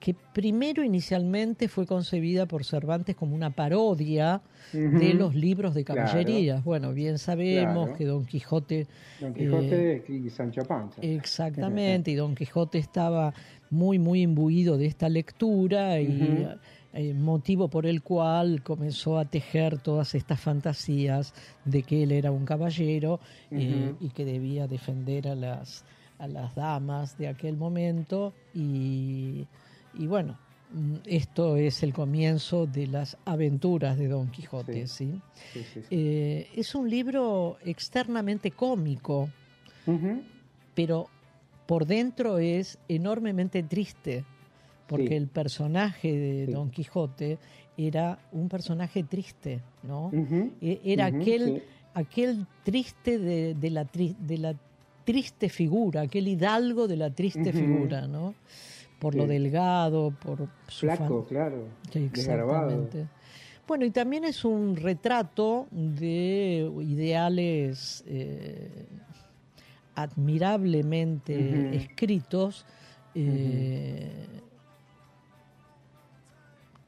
S3: que primero inicialmente fue concebida por Cervantes como una parodia de los libros de caballerías. Bueno, bien sabemos que Don Quijote...
S4: Don Quijote eh, y Sancho Panza.
S3: Exactamente, y Don Quijote estaba muy, muy imbuido de esta lectura y... Eh, motivo por el cual comenzó a tejer todas estas fantasías de que él era un caballero eh, y que debía defender a las, a las damas de aquel momento. Y, bueno, mm, esto es el comienzo de las aventuras de Don Quijote, ¿sí? Eh, es un libro externamente cómico, pero por dentro es enormemente triste porque el personaje de Don Quijote era un personaje triste, ¿no? E, era aquel, aquel triste de, la de la triste figura, aquel hidalgo de la triste figura, ¿no? Por lo delgado, por
S4: su flaco, claro, exactamente.
S3: Bueno, y también es un retrato de ideales eh, admirablemente escritos. Eh,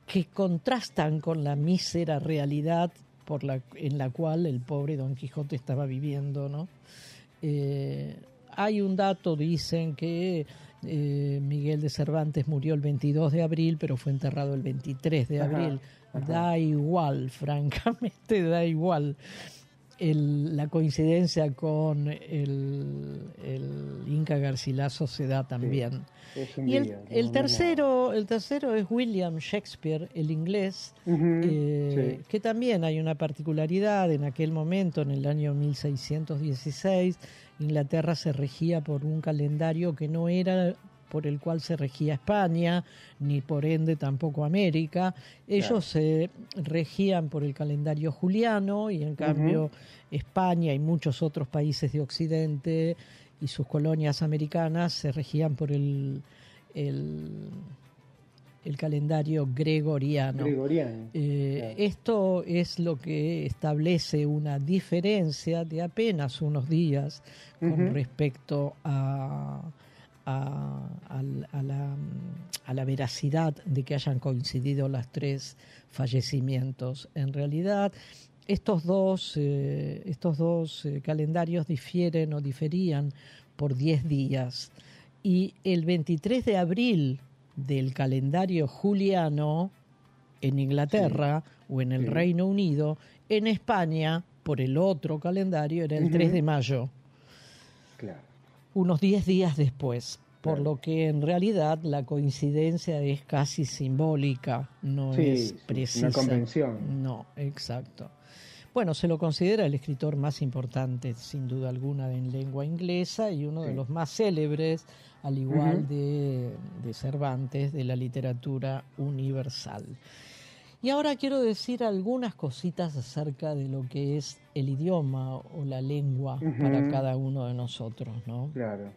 S3: que contrastan con la mísera realidad por la, en la cual el pobre Don Quijote estaba viviendo, ¿no? Eh, hay un dato, dicen que eh, Miguel de Cervantes murió el 22 de abril, pero fue enterrado el 23 de abril. Da igual, francamente da igual. La coincidencia con el, Inca Garcilaso se da también. Y el, tercero, el tercero es William Shakespeare, el inglés, eh, que también hay una particularidad. En aquel momento, en el año 1616, Inglaterra se regía por un calendario que no era por el cual se regía España, ni por ende tampoco América. Ellos se regían por el calendario juliano y en cambio España y muchos otros países de Occidente y sus colonias americanas se regían por el, el, calendario gregoriano. Eh, esto es lo que establece una diferencia de apenas unos días con respecto a, a, la, a, la, veracidad de que hayan coincidido los tres fallecimientos. En realidad, estos dos, eh, estos dos eh, calendarios difieren o diferían por 10 días. Y el 23 de abril del calendario juliano en Inglaterra o en el Reino Unido, en España, por el otro calendario, era el 3 de mayo. Unos 10 días después. Por lo que en realidad la coincidencia es casi simbólica, no es precisa.
S4: Una convención.
S3: No, exacto. Bueno, se lo considera el escritor más importante, sin duda alguna, en lengua inglesa y uno de los más célebres, al igual de, Cervantes, de la literatura universal. Y ahora quiero decir algunas cositas acerca de lo que es el idioma o la lengua para cada uno de nosotros, ¿no?
S4: Claro.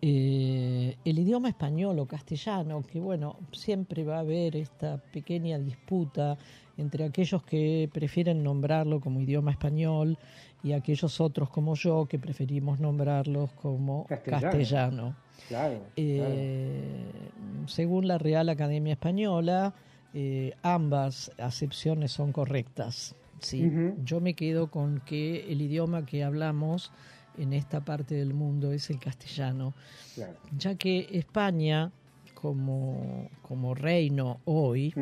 S3: Eh, el idioma español o castellano, que bueno, siempre va a haber esta pequeña disputa entre aquellos que prefieren nombrarlo como idioma español y aquellos otros como yo que preferimos nombrarlos como castellano.
S4: Eh,
S3: según la Real Academia Española, eh, ambas acepciones son correctas. ¿sí? Yo me quedo con que el idioma que hablamos en esta parte del mundo es el castellano, ya que España como, como reino hoy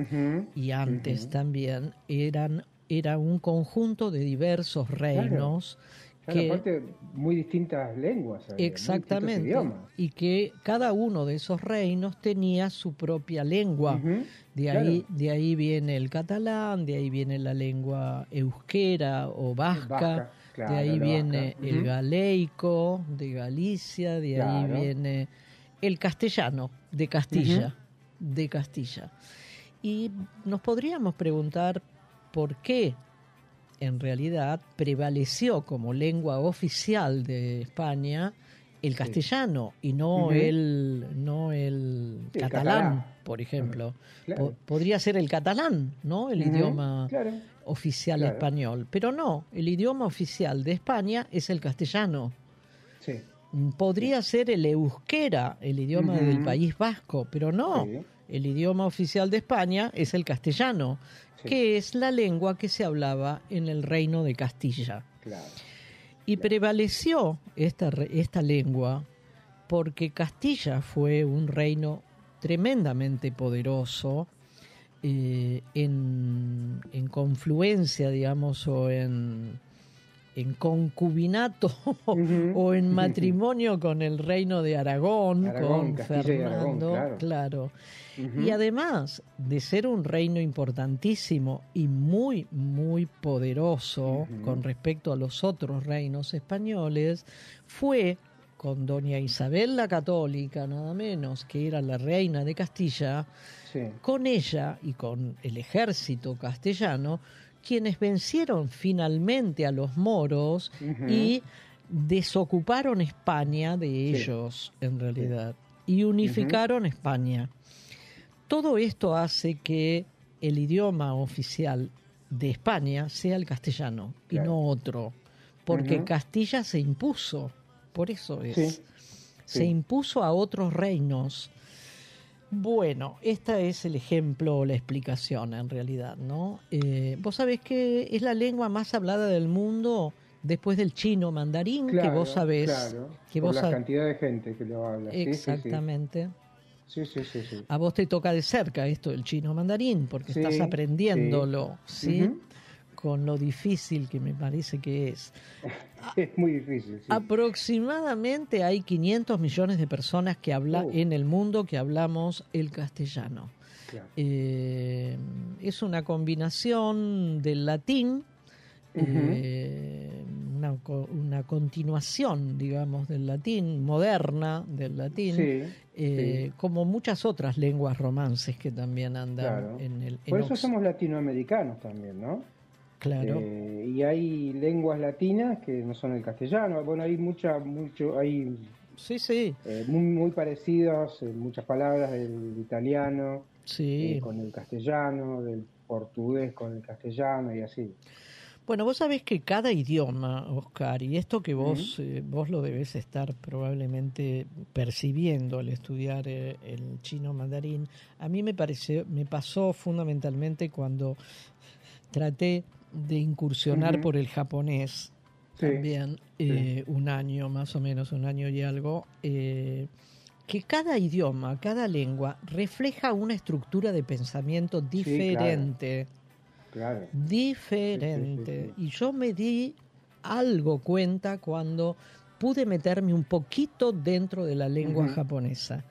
S3: y antes también eran era un conjunto de diversos reinos
S4: que aparte muy distintas lenguas
S3: exactamente. y que cada uno de esos reinos tenía su propia lengua. De ahí de ahí viene el catalán de ahí viene la lengua euskera o vasca, de ahí viene el galeico de Galicia de ahí viene el castellano de Castilla, de Castilla. Y nos podríamos preguntar por qué en realidad prevaleció como lengua oficial de España el castellano y no el no el, catalán, por ejemplo. podría ser el catalán, ¿no? El idioma oficial español, pero no, el idioma oficial de España es el castellano. podría ser el euskera, el idioma del País Vasco, pero no. El idioma oficial de España es el castellano, que es la lengua que se hablaba en el reino de Castilla. Y prevaleció esta, esta lengua porque Castilla fue un reino tremendamente poderoso eh, en, en, confluencia, digamos, o en, en concubinato o en matrimonio con el reino de Aragón, con Fernando, claro. Y además de ser un reino importantísimo y muy, muy poderoso con respecto a los otros reinos españoles, fue con doña Isabel la Católica, nada menos, que era la reina de Castilla, con ella y con el ejército castellano, quienes vencieron finalmente a los moros y desocuparon España de ellos, en realidad, y unificaron España. Todo esto hace que el idioma oficial de España sea el castellano y no otro, porque Castilla se impuso, por eso es. Se impuso a otros reinos bueno, este es el ejemplo, la explicación en realidad, ¿no? Eh, vos sabés que es la lengua más hablada del mundo después del chino mandarín, que vos sabés.
S4: Claro, que por la cantidad de gente que lo habla.
S3: Exactamente.
S4: Sí, sí, sí, sí,
S3: A vos te toca de cerca esto del chino mandarín, porque estás aprendiéndolo, ¿sí? Con lo difícil que me parece que es.
S4: Es muy difícil.
S3: Aproximadamente hay 500 millones de personas que hablan oh. en el mundo que hablamos el castellano. Eh, es una combinación del latín, eh, una, continuación, digamos, del latín, moderna del latín, eh, como muchas otras lenguas romances que también andan en el...
S4: Por eso somos latinoamericanos también, ¿no?
S3: Claro.
S4: Eh, y hay lenguas latinas que no son el castellano. Bueno, hay mucha, mucho, hay
S3: sí, sí.
S4: Eh, muy, muy parecidas, eh, muchas palabras del italiano
S3: sí.
S4: con el castellano, del portugués con el castellano y así.
S3: Bueno, vos sabés que cada idioma, Oscar, y esto que vos, vos lo debes estar probablemente percibiendo al estudiar el chino mandarín, a mí me, pareció, me pasó fundamentalmente cuando traté de incursionar por el japonés también eh, un año más o menos un año y algo eh, que cada idioma cada lengua refleja una estructura de pensamiento diferente.
S4: Claro.
S3: diferente. Y yo me di algo cuenta cuando pude meterme un poquito dentro de la lengua japonesa.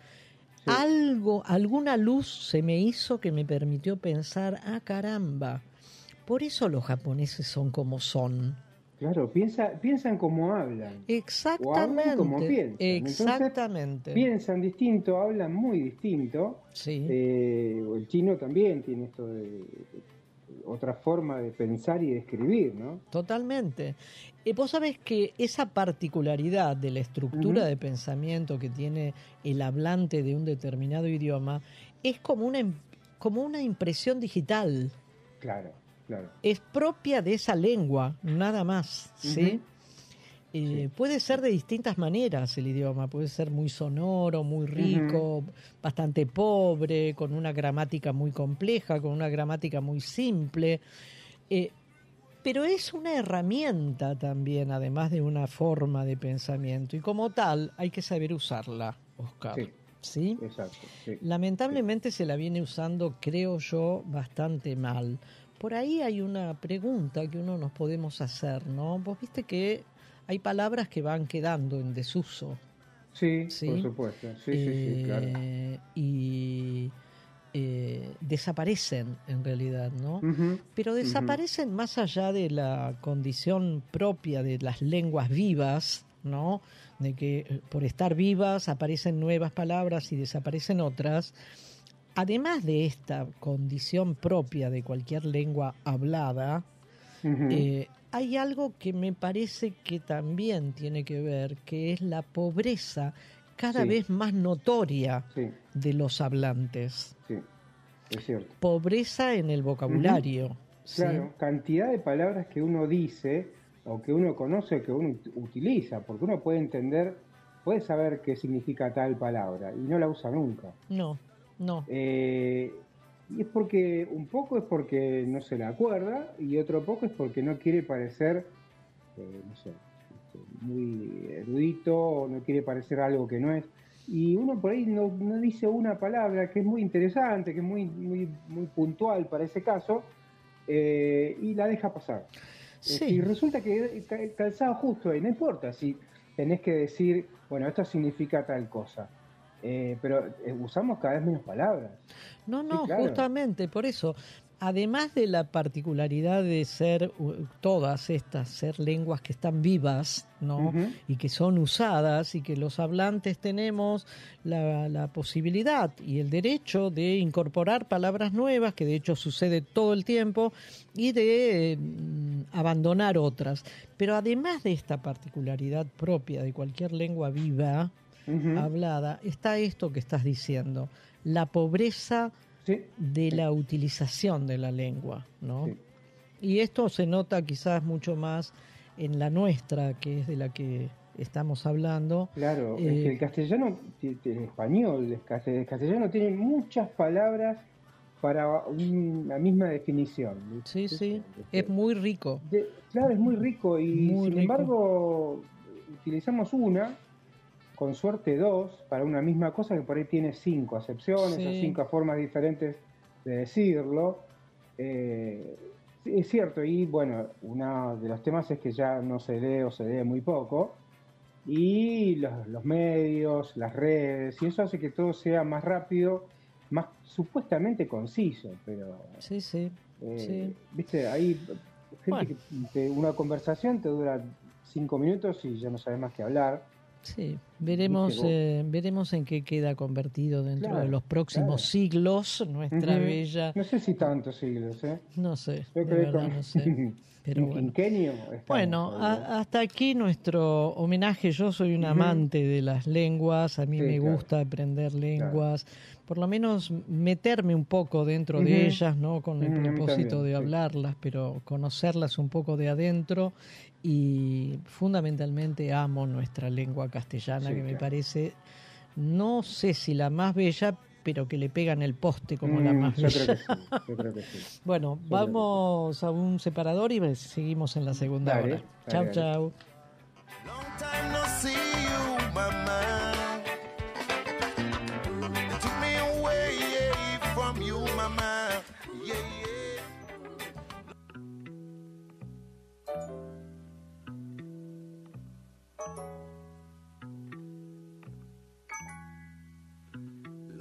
S3: Algo alguna luz se me hizo que me permitió pensar ah caramba por eso los japoneses son como son.
S4: Claro, piensa, piensan como hablan.
S3: Exactamente.
S4: como piensan.
S3: Exactamente.
S4: piensan distinto, hablan muy distinto.
S3: Sí.
S4: Eh, el chino también tiene esto de, otra forma de pensar y de escribir, ¿no?
S3: Totalmente. Y vos sabés que esa particularidad de la estructura de pensamiento que tiene el hablante de un determinado idioma es como una, como una impresión digital.
S4: Claro.
S3: Es propia de esa lengua, nada más, ¿sí? Eh, puede ser de distintas maneras el idioma, puede ser muy sonoro, muy rico, bastante pobre, con una gramática muy compleja, con una gramática muy simple, eh, pero es una herramienta también, además de una forma de pensamiento, y como tal hay que saber usarla, Oscar.
S4: Sí. Exacto.
S3: Lamentablemente se la viene usando, creo yo, bastante mal por ahí hay una pregunta que uno nos podemos hacer, ¿no? Vos viste que hay palabras que van quedando en desuso.
S4: Sí, por supuesto. Sí, sí, claro.
S3: Eh, y eh, desaparecen en realidad, ¿no? Pero desaparecen más allá de la condición propia de las lenguas vivas, ¿no? De que eh, por estar vivas aparecen nuevas palabras y desaparecen otras además de esta condición propia de cualquier lengua hablada, eh, hay algo que me parece que también tiene que ver, que es la pobreza cada vez más notoria de los hablantes.
S4: Sí, es cierto.
S3: Pobreza en el vocabulario.
S4: Claro, cantidad de palabras que uno dice o que uno conoce o que uno utiliza, porque uno puede entender puede saber qué significa tal palabra y no la usa nunca.
S3: No, no.
S4: Eh, y es porque, un poco es porque no se la acuerda y otro poco es porque no quiere parecer, eh, no sé, este, muy erudito o no quiere parecer algo que no es. Y uno por ahí no, dice una palabra que es muy interesante, que es muy, muy, muy puntual para ese caso, eh, y la deja pasar. Y resulta que calzado justo ahí, no importa si tenés que decir, bueno, esto significa tal cosa. Eh, pero eh, usamos cada vez menos palabras.
S3: No, no, justamente por eso. Además de la particularidad de ser todas estas, ser lenguas que están vivas, ¿no? Y que son usadas y que los hablantes tenemos la, la, posibilidad y el derecho de incorporar palabras nuevas, que de hecho sucede todo el tiempo, y de mm, abandonar otras. Pero además de esta particularidad propia de cualquier lengua viva, hablada, está esto que estás diciendo, la pobreza de la utilización de la lengua, ¿no? Y esto se nota quizás mucho más en la nuestra, que es de la que estamos hablando.
S4: Claro, es que el eh, castellano, el español, el castellano tiene muchas palabras para una misma definición.
S3: Sí, sí, es muy rico.
S4: claro, es muy rico y sin embargo utilizamos una con suerte dos para una misma cosa que por ahí tiene cinco acepciones o cinco formas diferentes de decirlo. Eh, es cierto, y bueno, uno de los temas es que ya no se lee o se lee muy poco, y los, medios, las redes, y eso hace que todo sea más rápido, más supuestamente conciso, pero...
S3: Sí, sí.
S4: Eh, Viste, hay gente que una conversación te dura cinco minutos y ya no sabes más que hablar.
S3: Sí, veremos, eh, veremos en qué queda convertido dentro de los próximos siglos nuestra bella.
S4: No sé si tantos siglos, ¿eh?
S3: No sé, de verdad no sé. Pero bueno, bueno hasta aquí nuestro homenaje. Yo soy un amante de las lenguas, a mí me gusta aprender lenguas, por lo menos meterme un poco dentro de ellas, no con el propósito de hablarlas, pero conocerlas un poco de adentro. Y fundamentalmente amo nuestra lengua castellana que me parece, no sé si la más bella, pero que le pegan el poste como la mm, más bella. bueno, vamos a un separador y seguimos en la segunda hora. Chao, chao.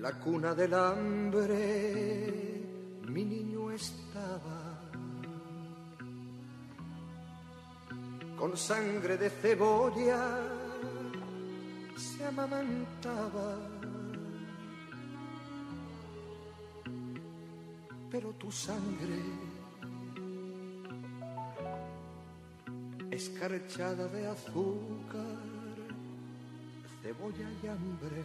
S12: la cuna del hambre mi niño estaba con sangre de cebolla se amamantaba. Pero tu sangre escarchada de azúcar cebolla y hambre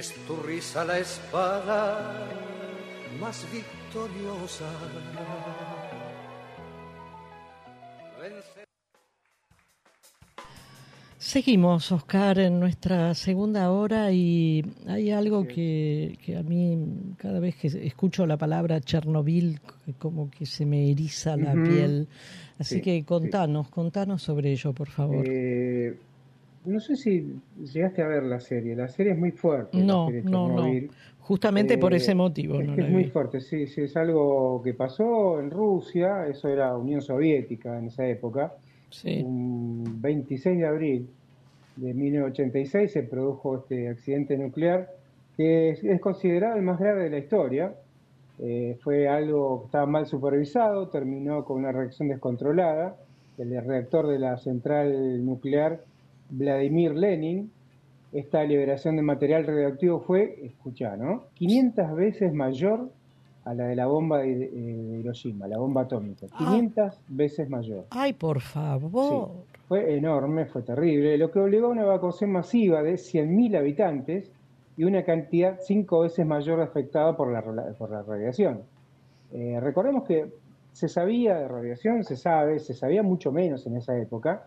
S12: Es tu risa la espada más victoriosa.
S3: Seguimos, Oscar, en nuestra segunda hora y hay algo que, que, a mí cada vez que escucho la palabra Chernobyl como que se me eriza la piel. Así que contanos, contanos sobre ello, por favor.
S4: Eh, no sé si llegaste a ver la serie. La serie es muy fuerte.
S3: No, no, no. Justamente por ese eh, motivo.
S4: Es, es muy fuerte, sí, sí. Es algo que pasó en Rusia. Eso era Unión Soviética en esa época. Sí. Un 26 de abril de 1986 se produjo este accidente nuclear que es, considerado el más grave de la historia. Eh, fue algo que estaba mal supervisado, terminó con una reacción descontrolada. El reactor de la central nuclear Vladimir Lenin, esta liberación de material radioactivo fue, escucha, ¿no? 500 veces mayor a la de la bomba de, Hiroshima, la bomba atómica. 500 ah. veces mayor.
S3: Ay, por favor.
S4: fue enorme, fue terrible, lo que obligó a una evacuación masiva de 100.000 habitantes y una cantidad cinco veces mayor afectada por la, por la radiación. Eh, recordemos que se sabía de radiación, se sabe, se sabía mucho menos en esa época,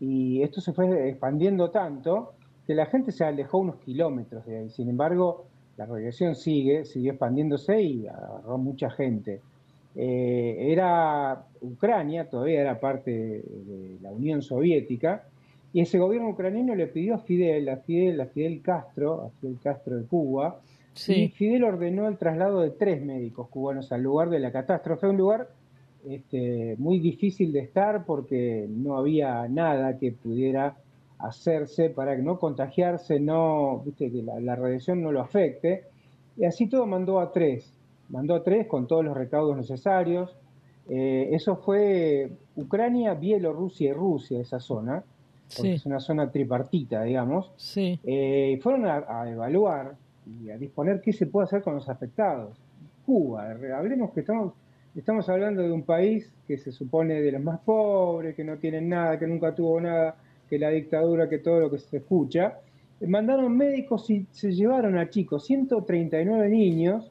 S4: y esto se fue expandiendo tanto que la gente se alejó unos kilómetros de ahí. Sin embargo, la radiación sigue, siguió expandiéndose y agarró mucha gente. Eh, era Ucrania, todavía era parte de la Unión Soviética, y ese gobierno ucraniano le pidió a Fidel, a Fidel, a Fidel Castro, a Fidel Castro de Cuba, y Fidel ordenó el traslado de tres médicos cubanos al lugar de la catástrofe, un lugar este, muy difícil de estar porque no había nada que pudiera hacerse para no contagiarse, no, viste, que la, radiación no lo afecte. Y así todo mandó a tres, mandó a tres con todos los recaudos necesarios. Eh, eso fue Ucrania, Bielorrusia y Rusia, esa zona, porque es una zona tripartita, digamos.
S3: Sí.
S4: Eh, fueron a, a, evaluar y a disponer qué se puede hacer con los afectados. Cuba, hablemos que estamos Estamos hablando de un país que se supone de los más pobres, que no tienen nada, que nunca tuvo nada, que la dictadura, que todo lo que se escucha. Mandaron médicos y se llevaron a chicos, 139 niños,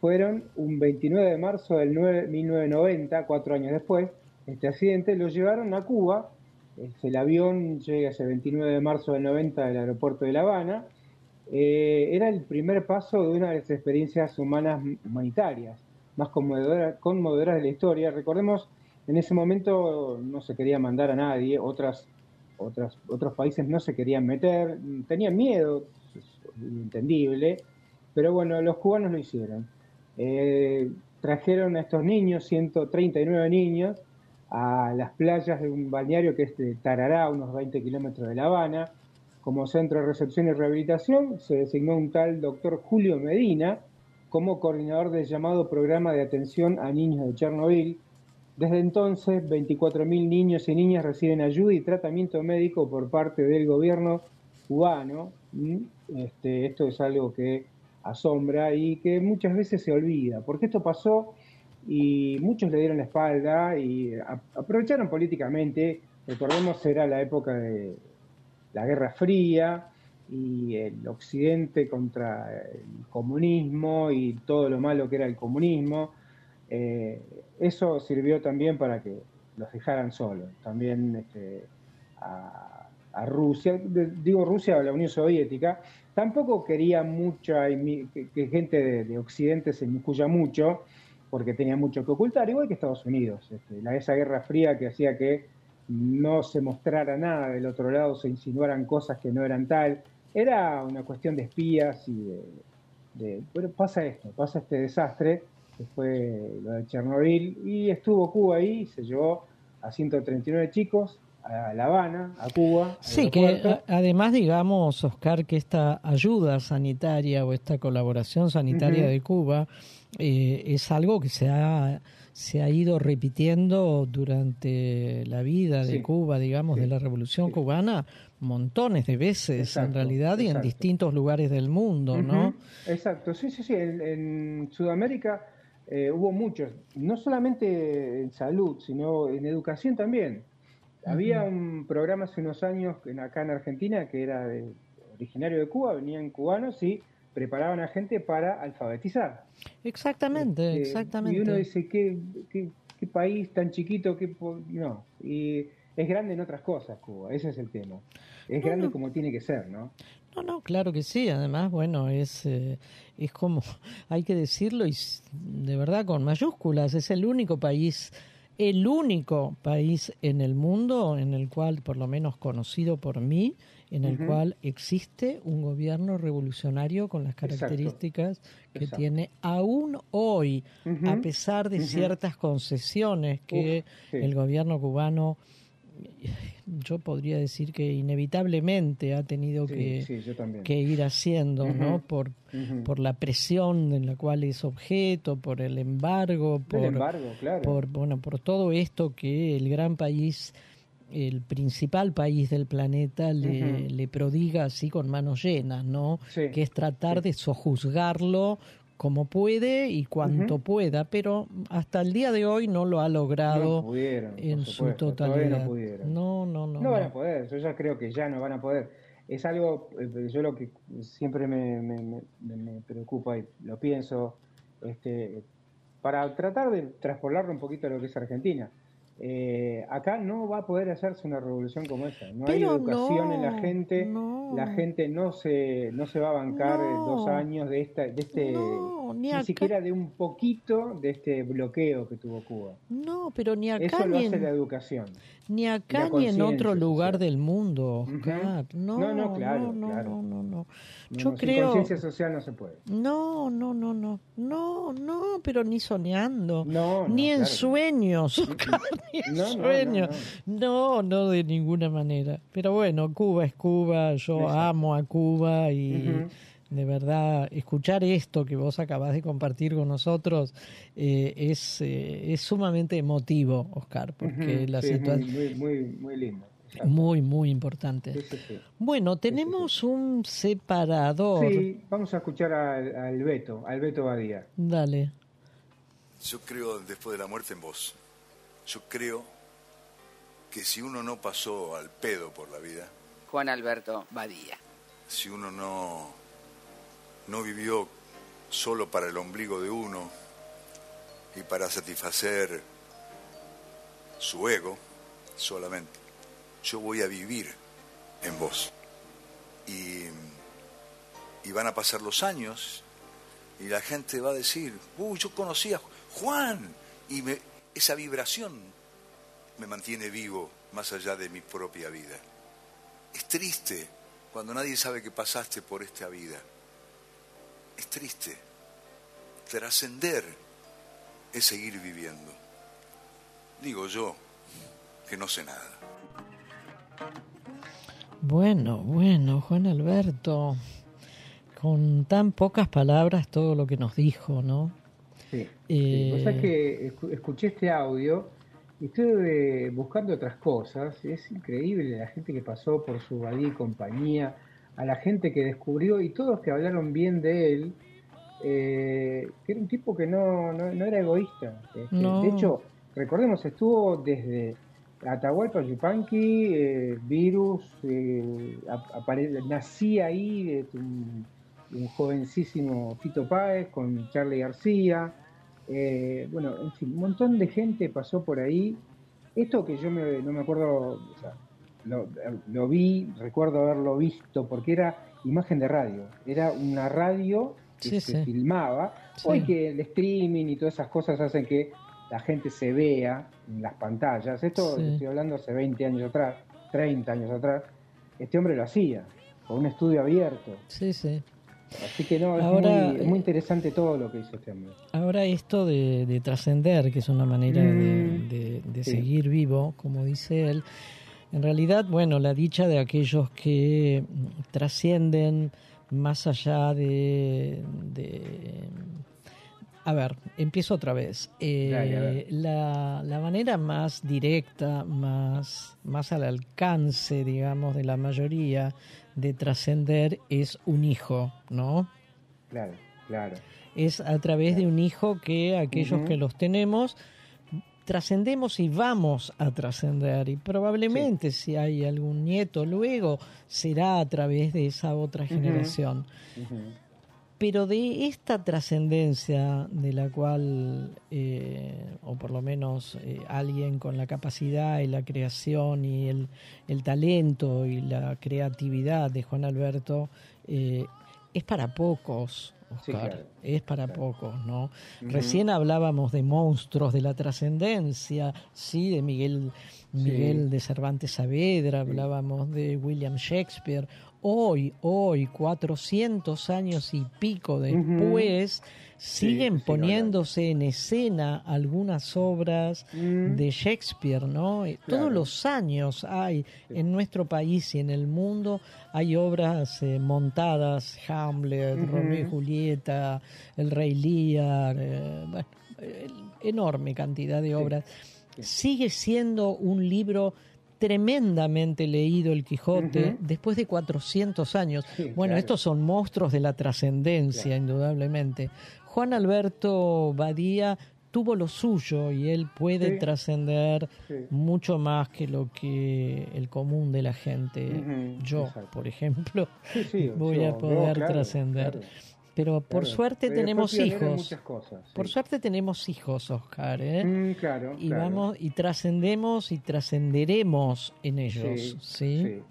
S4: fueron un 29 de marzo del 1990, cuatro años después, este accidente, los llevaron a Cuba. Este, el avión llega ese 29 de marzo del 90 del aeropuerto de La Habana. Eh, era el primer paso de una de las experiencias humanas humanitarias más conmovedoras de la historia. Recordemos, en ese momento no se quería mandar a nadie, otras, otras, otros países no se querían meter, tenían miedo, entendible, pero bueno, los cubanos lo hicieron. Eh, trajeron a estos niños, 139 niños, a las playas de un balneario que es de Tarará, unos 20 kilómetros de La Habana. Como centro de recepción y rehabilitación se designó un tal doctor Julio Medina, como coordinador del llamado Programa de Atención a Niños de Chernobyl. Desde entonces, 24.000 niños y niñas reciben ayuda y tratamiento médico por parte del gobierno cubano. Este, esto es algo que asombra y que muchas veces se olvida, porque esto pasó y muchos le dieron la espalda y aprovecharon políticamente. Recordemos, era la época de la Guerra Fría, y el occidente contra el comunismo y todo lo malo que era el comunismo. Eh, eso sirvió también para que los dejaran solos. También este, a, Rusia, digo Rusia o la Unión Soviética, tampoco quería mucha que, gente de, Occidente se inmiscuya mucho, porque tenía mucho que ocultar, igual que Estados Unidos. Este, la, esa guerra fría que hacía que no se mostrara nada del otro lado, se insinuaran cosas que no eran tal. Era una cuestión de espías y de, bueno, pasa esto, pasa este desastre, que fue lo de Chernobyl, y estuvo Cuba ahí, se llevó a 139 chicos a La Habana, a Cuba.
S3: Sí, que además digamos, Oscar, que esta ayuda sanitaria o esta colaboración sanitaria de Cuba eh, es algo que se ha se ha ido repitiendo durante la vida de Cuba, digamos, de la Revolución Cubana, montones de veces en realidad y en distintos lugares del mundo, ¿no?
S4: Exacto, sí, sí, sí. En, Sudamérica eh, hubo muchos, no solamente en salud, sino en educación también. Había un programa hace unos años acá en Argentina que era originario de Cuba, venían cubanos y preparaban a gente para alfabetizar.
S3: Exactamente, este, exactamente.
S4: Y uno dice, ¿qué, qué, qué país tan chiquito? Qué no, y es grande en otras cosas Cuba, ese es el tema. Es grande como tiene que ser, ¿no?
S3: No, no, claro que sí. Además, bueno, es, eh, es como, hay que decirlo y de verdad con mayúsculas, es el único país, el único país en el mundo en el cual, por lo menos conocido por mí, en el cual existe un gobierno revolucionario con las características que tiene aún hoy, a pesar de ciertas concesiones que el gobierno cubano yo podría decir que inevitablemente ha tenido que, que, ir haciendo, ¿no? Por, por la presión en la cual es objeto, por el embargo, por, por, bueno, por todo esto que el gran país, el principal país del planeta, le, le prodiga así con manos llenas, ¿no? que es tratar de sojuzgarlo como puede y cuanto pueda, pero hasta el día de hoy no lo ha logrado en su totalidad.
S4: No, no, no, no, van a poder, yo ya creo que ya no van a poder. Es algo, eh, yo lo que siempre me, me, preocupa y lo pienso, este, para tratar de traspolarlo un poquito a lo que es Argentina. Eh, acá no va a poder hacerse una revolución como esa. No hay educación en la gente. La gente no se, no se va a bancar dos años de, esta, de este ni, siquiera de un poquito de este bloqueo que tuvo Cuba.
S3: No, pero ni acá
S4: Eso
S3: lo
S4: hace la educación.
S3: Ni acá ni en otro lugar del mundo,
S4: No, no, claro,
S3: no,
S4: claro.
S3: no, no,
S4: Yo creo. conciencia social no se puede.
S3: No, no, no, no. No, no, pero ni soñando. No, ni en sueños, ni en sueños. No, no, de ninguna manera. Pero bueno, Cuba es Cuba. Yo amo a Cuba y de verdad, escuchar esto que vos acabás de compartir con nosotros eh, es, eh, es sumamente emotivo, Oscar, porque la situación...
S4: Muy, muy, muy, lindo.
S3: Muy, muy importante. bueno, tenemos un separador.
S4: Sí, vamos a escuchar al, Beto, al Beto Badía.
S3: Dale.
S13: Yo creo después de la muerte en vos. Yo creo que si uno no pasó al pedo por la vida.
S14: Juan Alberto Badía.
S13: Si uno no no vivió solo para el ombligo de uno y para satisfacer su ego solamente. Yo voy a vivir en vos. Y, van a pasar los años y la gente va a decir, uy, yo conocía Juan. Y esa vibración me mantiene vivo más allá de mi propia vida. Es triste cuando nadie sabe que pasaste por esta vida es triste. Trascender es seguir viviendo. Digo yo, que no sé nada.
S3: Bueno, bueno, Juan Alberto, con tan pocas palabras todo lo que nos dijo, ¿no?
S4: Sí. Eh... que escuché este audio y estuve buscando otras cosas. Es increíble la gente que pasó por su y compañía a la gente que descubrió y todos que hablaron bien de él, eh, que era un tipo que no, no, era egoísta. Este, de hecho, recordemos, estuvo desde Atahualpa Yupanqui, eh, Virus, eh, nací ahí, un, un, jovencísimo Tito Páez con Charlie García. bueno, en fin, un montón de gente pasó por ahí. Esto que yo no me acuerdo, lo, vi, recuerdo haberlo visto, porque era imagen de radio, era una radio que se filmaba. Hoy que el streaming y todas esas cosas hacen que la gente se vea en las pantallas. Esto estoy hablando hace 20 años atrás, 30 años atrás. Este hombre lo hacía, con un estudio abierto.
S3: Sí, sí.
S4: Así que no, es, muy, interesante todo lo que hizo este hombre.
S3: Ahora esto de, trascender, que es una manera de, mm, seguir vivo, como dice él, en realidad, bueno, la dicha de aquellos que trascienden más allá de, A ver, empiezo otra vez. Eh, la, la, manera más directa, más, más al alcance, digamos, de la mayoría de trascender es un hijo, ¿no?
S4: Claro, claro.
S3: Es a través de un hijo que aquellos que los tenemos trascendemos y vamos a trascender y probablemente si hay algún nieto luego será a través de esa otra generación. Pero de esta trascendencia de la cual, eh, o por lo menos eh, alguien con la capacidad y la creación y el, talento y la creatividad de Juan Alberto, eh, es para pocos. Oscar, es para pocos, ¿no? Recién hablábamos de monstruos de la trascendencia, sí, de Miguel, Miguel de Cervantes Saavedra, hablábamos de William Shakespeare, hoy, hoy, 400 años y pico después, siguen poniéndose en escena algunas obras mm. de Shakespeare, ¿no? Eh, todos los años hay en nuestro país y en el mundo hay obras eh, montadas, Hamlet, Romeo y Julieta, El Rey Lear, eh, enorme cantidad de obras. Sigue siendo un libro tremendamente leído el Quijote después de 400 años. bueno, estos son monstruos de la trascendencia, indudablemente. Juan Alberto Badía tuvo lo suyo y él puede trascender mucho más que lo que el común de la gente, yo, por ejemplo, voy a poder trascender. Pero por suerte tenemos hijos. Por suerte tenemos hijos, Oscar, ¿eh?
S4: Mm, claro.
S3: Y vamos y trascendemos y trascenderemos en ellos, ¿sí?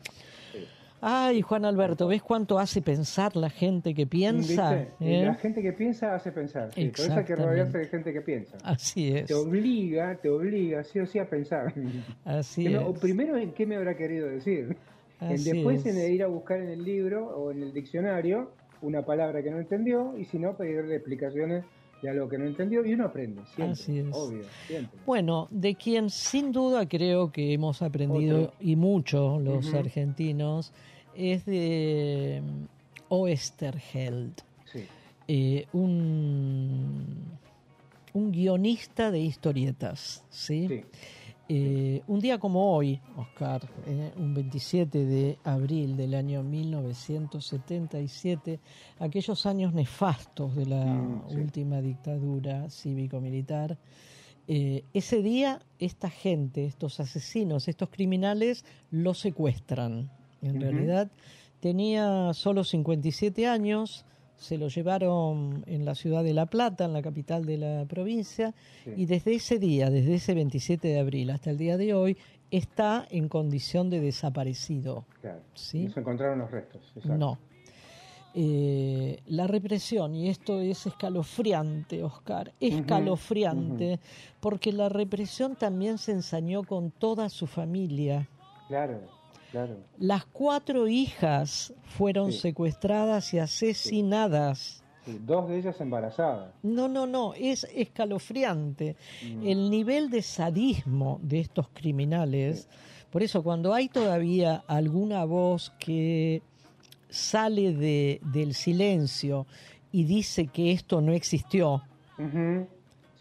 S3: Ay, Juan Alberto, ¿ves cuánto hace pensar la gente que piensa?
S4: ¿Eh? La gente que piensa hace pensar. Sí. Por eso hay que rodearse de gente que piensa.
S3: Así es.
S4: Te obliga, te obliga, sí o sí, a pensar.
S3: Así es.
S4: primero, ¿en qué me habrá querido decir? después en ir a buscar en el libro o en el diccionario una palabra que no entendió y si no, pedirle explicaciones de algo que no entendió y uno aprende, siempre, Así es. obvio, siempre.
S3: Bueno, de quien sin duda creo que hemos aprendido y mucho los argentinos es de mm, Oesterheld, sí. Eh, un, un guionista de historietas, ¿sí? sí eh, un día como hoy, Oscar, eh, un 27 de abril del año 1977, aquellos años nefastos de la mm, última dictadura cívico-militar, eh, ese día esta gente, estos asesinos, estos criminales, lo secuestran. En realidad tenía solo 57 años, se lo llevaron en la ciudad de La Plata, en la capital de la provincia, y desde ese día, desde ese 27 de abril hasta el día de hoy, está en condición de desaparecido.
S4: Claro. ¿sí? No se encontraron los restos.
S3: No. Eh, la represión, y esto es escalofriante, Oscar, escalofriante, porque la represión también se ensañó con toda su familia.
S4: Claro.
S3: Las cuatro hijas fueron secuestradas y asesinadas.
S4: dos de ellas embarazadas.
S3: No, no, no, es escalofriante. Mm. El nivel de sadismo de estos criminales. Por eso, cuando hay todavía alguna voz que sale de, del silencio y dice que esto no existió,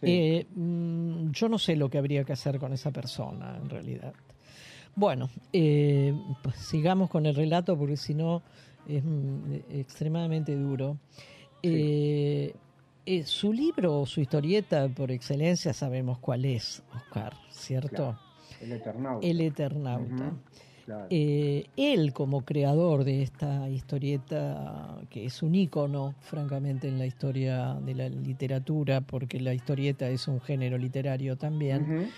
S3: eh, mm, yo no sé lo que habría que hacer con esa persona, en realidad. Bueno, eh, pues sigamos con el relato porque si no es mm, extremadamente duro. Eh, eh, su libro o su historieta por excelencia sabemos cuál es, Oscar, ¿cierto?
S4: El Eternauta.
S3: El Eternauta. él como creador de esta historieta, que es un ícono, francamente, en la historia de la literatura, porque la historieta es un género literario también,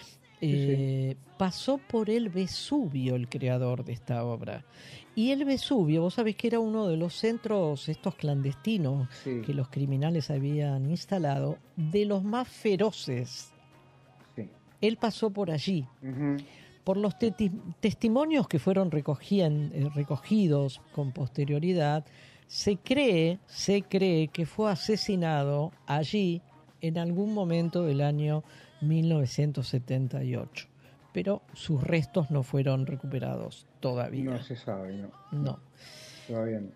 S3: eh, pasó por el Vesubio el creador de esta obra. Y el Vesubio, vos sabés que era uno de los centros estos clandestinos que los criminales habían instalado, de los más feroces. Él pasó por allí. Por los testimonios que fueron eh, recogidos con posterioridad, se cree, se cree que fue asesinado allí en algún momento del año 1978, pero sus restos no fueron recuperados todavía.
S4: No se sabe,
S3: no.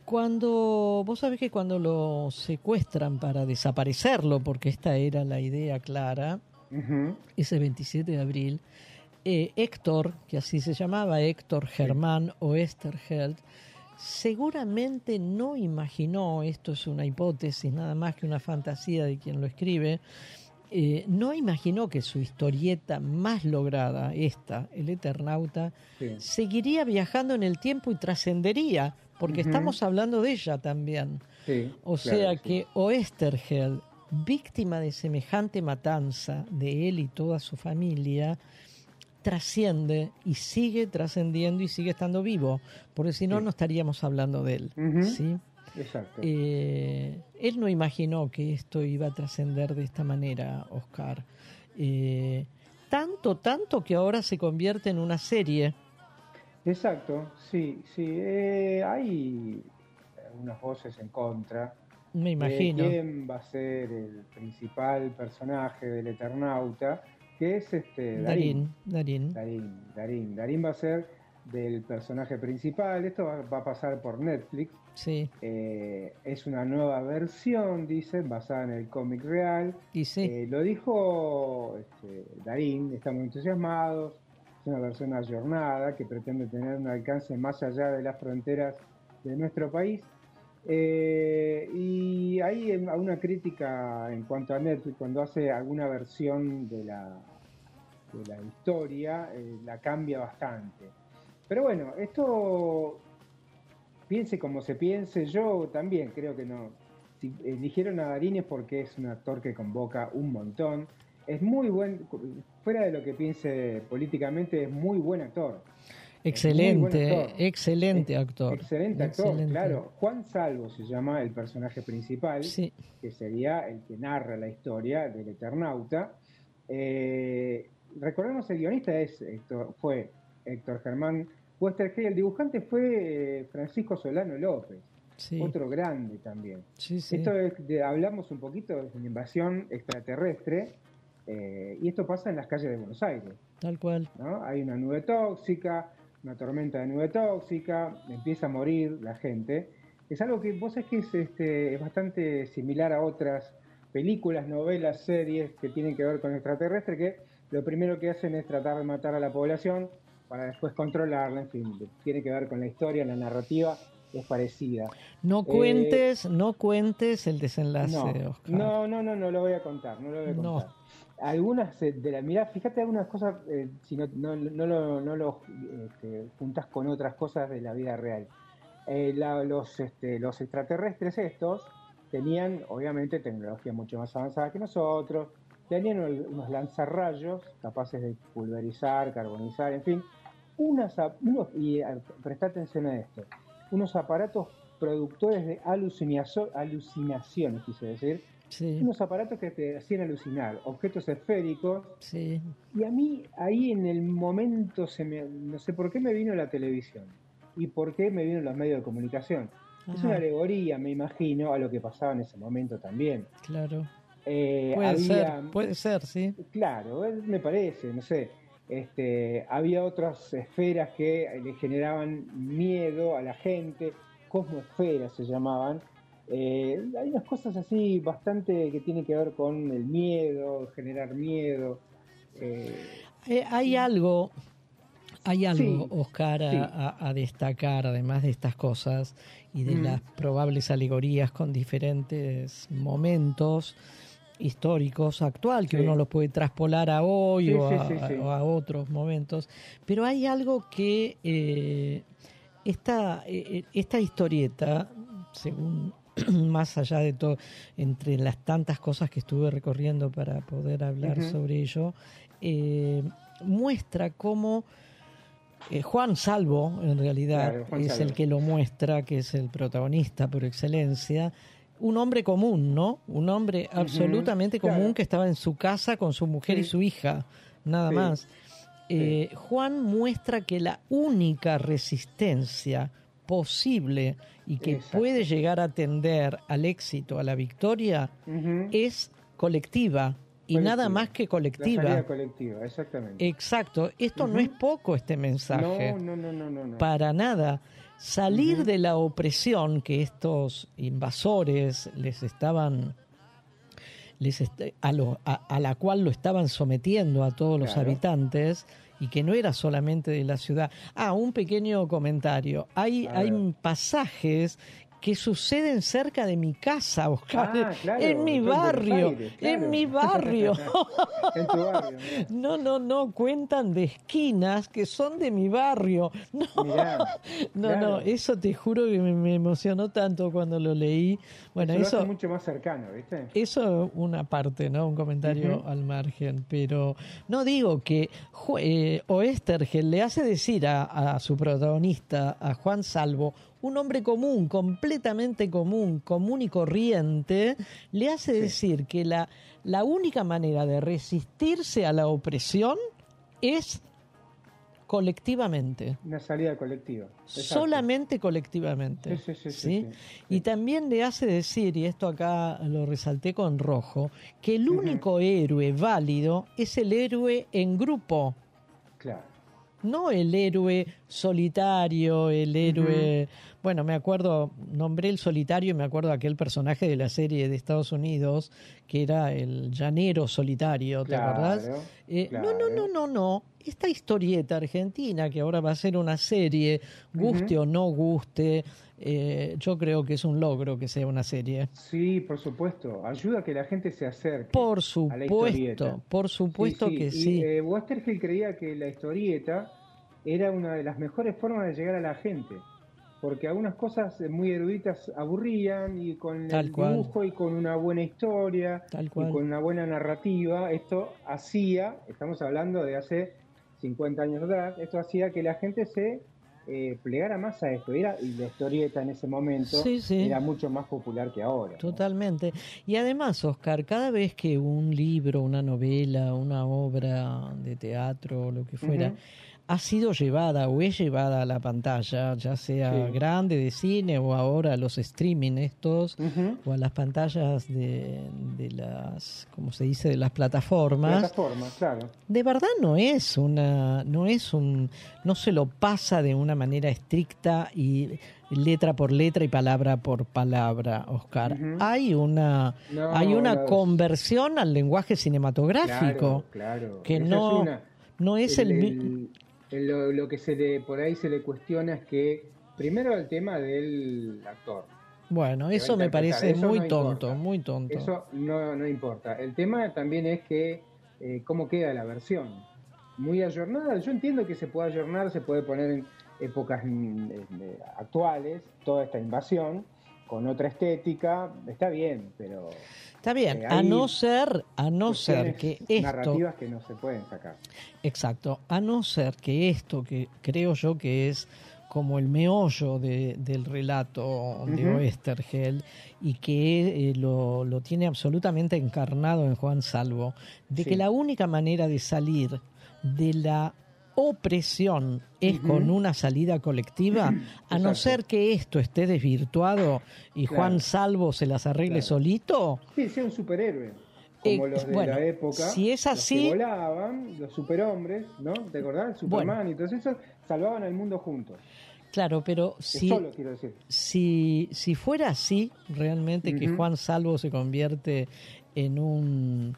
S3: Cuando, vos sabés que cuando lo secuestran para desaparecerlo, porque esta era la idea clara, ese 27 de abril, eh, Héctor, que así se llamaba, Héctor Germán o Esterheld, seguramente no imaginó, esto es una hipótesis nada más que una fantasía de quien lo escribe, eh, no imaginó que su historieta más lograda, esta, El Eternauta, seguiría viajando en el tiempo y trascendería, porque estamos hablando de ella también. o sea que Oesterheld, víctima de semejante matanza de él y toda su familia, trasciende y sigue trascendiendo y sigue estando vivo, porque si no, no estaríamos hablando de él. ¿sí?
S4: Exacto.
S3: Eh, él no imaginó que esto iba a trascender de esta manera, Oscar. Eh, tanto, tanto que ahora se convierte en una serie.
S4: Exacto, sí, sí. Eh, hay unas voces en contra.
S3: Me imagino.
S4: ¿Quién va a ser el principal personaje del Eternauta? Que es este
S3: Darín.
S4: Darín. Darín, Darín. Darín va a ser del personaje principal. Esto va, a pasar por Netflix.
S3: Sí.
S4: Eh, es una nueva versión, dicen, basada en el cómic real.
S3: Y
S4: eh, lo dijo este, Darín, estamos entusiasmados. Es una versión ayornada que pretende tener un alcance más allá de las fronteras de nuestro país. Eh, y hay una crítica en cuanto a Netflix, cuando hace alguna versión de la, de la historia, la cambia bastante. Pero bueno, esto piense como se piense, yo también creo que no. Si eligieron a Darín es porque es un actor que convoca un montón. Es muy buen, fuera de lo que piense políticamente, es muy buen actor.
S3: Excelente, excelente actor.
S4: Excelente actor, claro. Juan Salvo se llama el personaje principal, que sería el que narra la historia del Eternauta. Eh, recordemos, el guionista es, fue Héctor Germán El dibujante fue eh, Francisco Solano López, otro grande también. Esto hablamos un poquito de la invasión extraterrestre, eh, y esto pasa en las calles de Buenos Aires.
S3: Tal cual.
S4: Hay una nube tóxica, una tormenta de nube tóxica, empieza a morir la gente. Es algo que vos sabés que es, este, es bastante similar a otras películas, novelas, series que tienen que ver con extraterrestre, que lo primero que hacen es tratar de matar a la población para después controlarla, en fin, tiene que ver con la historia, la narrativa es parecida.
S3: No cuentes, eh, no cuentes el desenlace,
S4: no,
S3: Oscar.
S4: No, no, no, no lo voy a contar, no lo voy a contar. Algunas eh, de la mirá, fíjate algunas cosas, eh, si no, no, no, lo, no lo este, juntas con otras cosas de la vida real. los, este, los extraterrestres estos tenían, obviamente, tecnología mucho más avanzada que nosotros, tenían unos lanzarrayos capaces de pulverizar, carbonizar, en fin, unos, y presta atención a esto, unos aparatos productores de alucinaciones, quise decir, unos aparatos que te hacían alucinar, objetos esféricos.
S3: Sí.
S4: Y a mí ahí en el momento, se me, no sé por qué me vino la televisión y por qué me vino los medios de comunicación. Es una alegoría, me imagino, a lo que pasaba en ese momento también.
S3: Claro. Eh, puede ser, puede ser, sí.
S4: Claro, me parece, no sé. Este, había otras esferas que le generaban miedo a la gente, cosmoesferas se llamaban. Eh, hay unas cosas así bastante que tienen que ver con el miedo, generar miedo.
S3: Eh, hay algo, hay algo, Oscar, a, destacar, además de estas cosas y de las probables alegorías con diferentes momentos históricos actual, que uno los puede traspolar a hoy o, a, otros momentos, pero hay algo que eh, esta, eh, esta historieta, según más allá de todo, entre las tantas cosas que estuve recorriendo para poder hablar sobre ello, eh, muestra cómo Juan Salvo, en realidad, es el que lo muestra, que es el protagonista por excelencia, un hombre común, ¿no? Un hombre absolutamente común que estaba en su casa con su mujer y su hija, nada más. Eh, Juan muestra que la única resistencia posible y que puede llegar a tender al éxito, a la victoria, es colectiva, y nada más que colectiva. La
S4: colectiva, exactamente.
S3: Exacto. Esto no es poco, este mensaje.
S4: No, no, no, no. no,
S3: Para nada. Salir de la opresión que estos invasores les estaban les a, lo, a, la cual lo estaban sometiendo a todos los habitantes y que no era solamente de la ciudad. Ah, un pequeño comentario. Hay, hay pasajes que suceden cerca de mi casa, Oscar. Ah, en mi barrio, en mi barrio.
S4: en tu barrio.
S3: No, no, no, cuentan de esquinas que son de mi barrio. No, no, no, eso te juro que me, emocionó tanto cuando lo leí. Bueno, eso,
S4: es mucho más cercano, ¿viste?
S3: Eso una parte, ¿no? Un comentario al margen, pero no digo que eh, Oestergel le hace decir a, a su protagonista, a Juan Salvo, un hombre común, completamente común, común y corriente, le hace decir que la, la única manera de resistirse a la opresión es colectivamente.
S4: Una salida colectiva.
S3: Solamente colectivamente. Sí, sí, sí, Y también le hace decir, y esto acá lo resalté con rojo, que el único héroe válido es el héroe en grupo.
S4: Claro
S3: no el héroe solitario, el héroe... Bueno, me acuerdo, nombré el solitario y me acuerdo aquel personaje de la serie de Estados Unidos que era el llanero solitario, ¿te acordás? Eh, no, no, no, no, no. Esta historieta argentina que ahora va a ser una serie, guste o no guste, eh, yo creo que es un logro que sea una serie.
S4: Sí, por supuesto. Ayuda a que la gente se acerque.
S3: Por supuesto, por supuesto que sí.
S4: Eh, creía que la historieta era una de las mejores formas de llegar a la gente. Porque algunas cosas muy eruditas aburrían y con el dibujo y con una buena historia y con una buena narrativa, esto hacía, estamos hablando de hace 50 años atrás, esto hacía que la gente se eh, plegara más a esto. Era, y la historieta en ese momento era mucho más popular que ahora.
S3: Totalmente. Y además, Oscar, cada vez que un libro, una novela, una obra de teatro, lo que fuera, ha sido llevada o es llevada a la pantalla, ya sea grande de cine o ahora los streaming estos, o a las pantallas de, de las, como se dice, de las plataformas.
S4: Plataformas, claro.
S3: De verdad no es una, no es un, no se lo pasa de una manera estricta y letra por letra y palabra por palabra, Oscar. Hay una, hay una conversión al lenguaje cinematográfico
S4: claro,
S3: que no, no es el
S4: lo, que se le, por ahí se le cuestiona es que, primero el tema del actor.
S3: Bueno, eso me parece muy tonto, muy tonto.
S4: Eso no, no importa. El tema también es que eh, cómo queda la versión. Muy ayornada. Yo entiendo que se puede ayornar, se puede poner en épocas mm, eh, actuales toda esta invasión con otra estética. Está bien, pero
S3: Está bien, eh, a no ser, a no ser que esto...
S4: Narrativas que no se pueden sacar.
S3: Exacto, a no ser que esto, que creo yo que es como el meollo del relato de Oestergel y que eh, lo, lo, tiene absolutamente encarnado en Juan Salvo, de que la única manera de salir de la opresión es con una salida colectiva, a no ser que esto esté desvirtuado y Juan Salvo se las arregle solito.
S4: Sí, sea un superhéroe. Como eh, los de la época.
S3: Si es así.
S4: Los que volaban, los superhombres, ¿no? ¿Te acordás? Superman y todo eso, salvaban al mundo juntos.
S3: Claro, pero si, si, si fuera así, realmente que Juan Salvo se convierte en un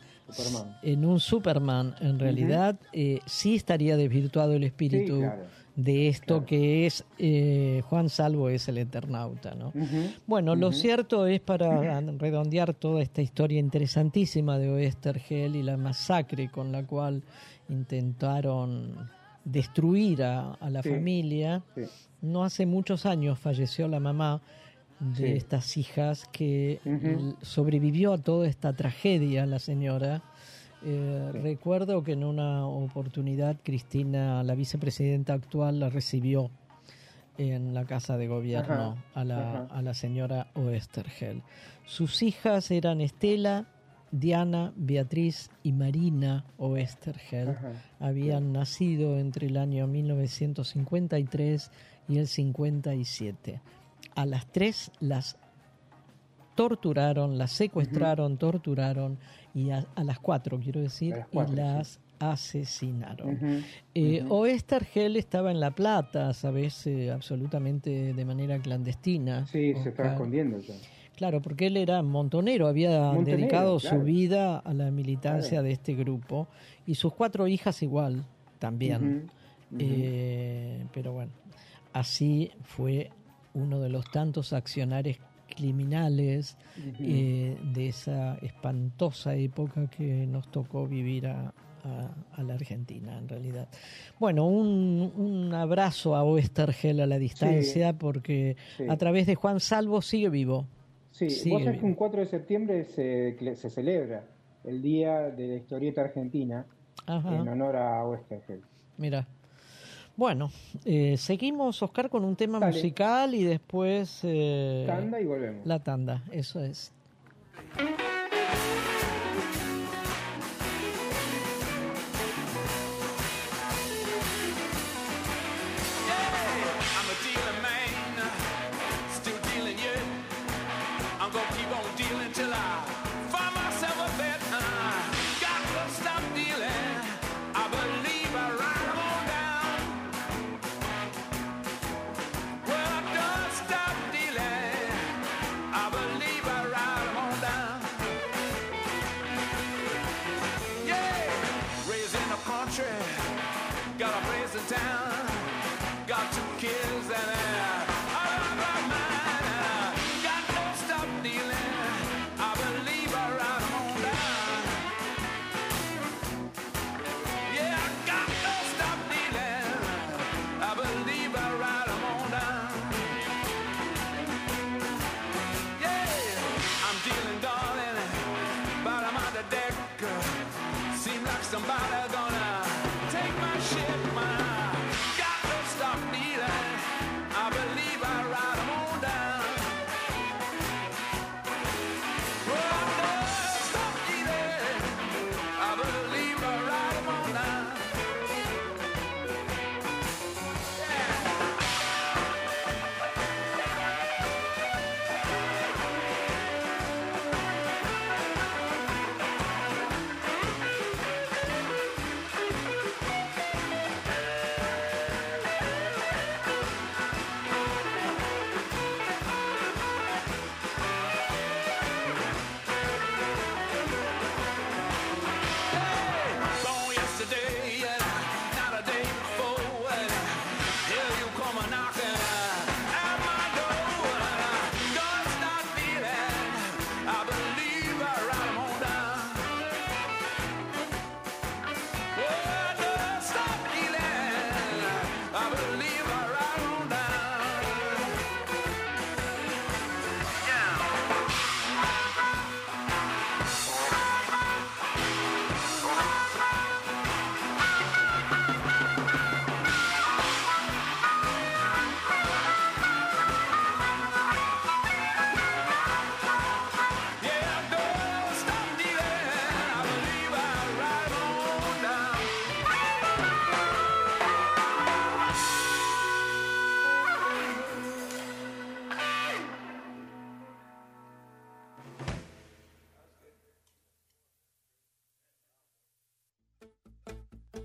S3: en un Superman, en realidad, eh, sí estaría desvirtuado el espíritu de esto que es eh, Juan Salvo es el Eternauta. ¿no? Bueno, lo cierto es para redondear toda esta historia interesantísima de Oestergel y la masacre con la cual intentaron destruir a, la familia. No hace muchos años falleció la mamá de estas hijas que sobrevivió a toda esta tragedia la señora. Eh, recuerdo que en una oportunidad Cristina, la vicepresidenta actual, la recibió en la casa de gobierno a, la, a la señora Oestergel. Sus hijas eran Estela, Diana, Beatriz y Marina Oestergel. Habían nacido entre el año 1953 y el 57 a las tres las
S15: torturaron, las secuestraron, torturaron, y a, las cuatro, quiero decir, y las asesinaron. Eh, Oestergel estaba en La Plata, sabes, eh, absolutamente de manera clandestina.
S4: Sí, se estaba escondiendo ya.
S15: Claro, porque él era montonero, había dedicado su vida a la militancia de este grupo y sus cuatro hijas igual, también. Eh, pero bueno, así fue uno de los tantos accionarios criminales eh, de esa espantosa época que nos tocó vivir a, la Argentina, en realidad. Bueno, un, abrazo a Oestergel a la distancia, porque a través de Juan Salvo sigue vivo.
S4: Sí, vos sabés que un 4 de septiembre se, se, celebra el Día de la Historieta Argentina en honor a Westergel.
S15: Mira. Bueno, eh, seguimos, Oscar, con un tema musical y después...
S4: Eh, tanda y volvemos.
S15: La tanda, eso es.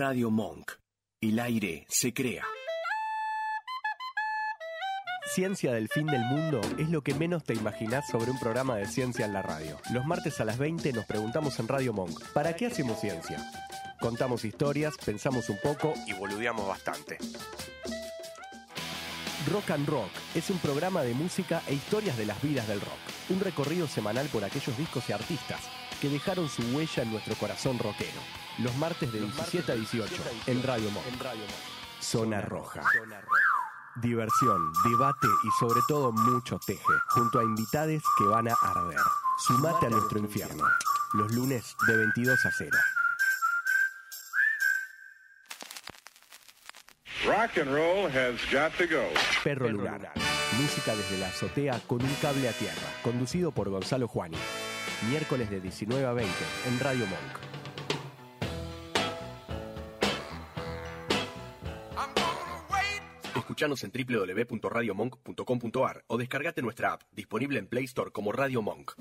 S1: Radio Monk. El aire se crea.
S8: Ciencia del fin del mundo es lo que menos te imaginás sobre un programa de ciencia en la radio. Los martes a las 20 nos preguntamos en Radio Monk, ¿para qué hacemos ciencia? Contamos historias, pensamos un poco y boludeamos bastante. Rock and Rock es un programa de música e historias de las vidas del rock. Un recorrido semanal por aquellos discos y artistas que dejaron su huella en nuestro corazón rockero. Los martes de 17 a 18 en Radio Monk. Zona Roja. Diversión, debate y sobre todo mucho teje, junto a invitades que van a arder. Sumate a nuestro infierno. Los lunes de 22 a 0.
S16: Rock and roll has got to go.
S8: Perro Lunar. Música desde la azotea con un cable a tierra. Conducido por Gonzalo Juani. Miércoles de 19 a 20 en Radio Monk. Escuchanos en www.radiomonk.com.ar o descargate nuestra app, disponible en Play Store como Radio Monk.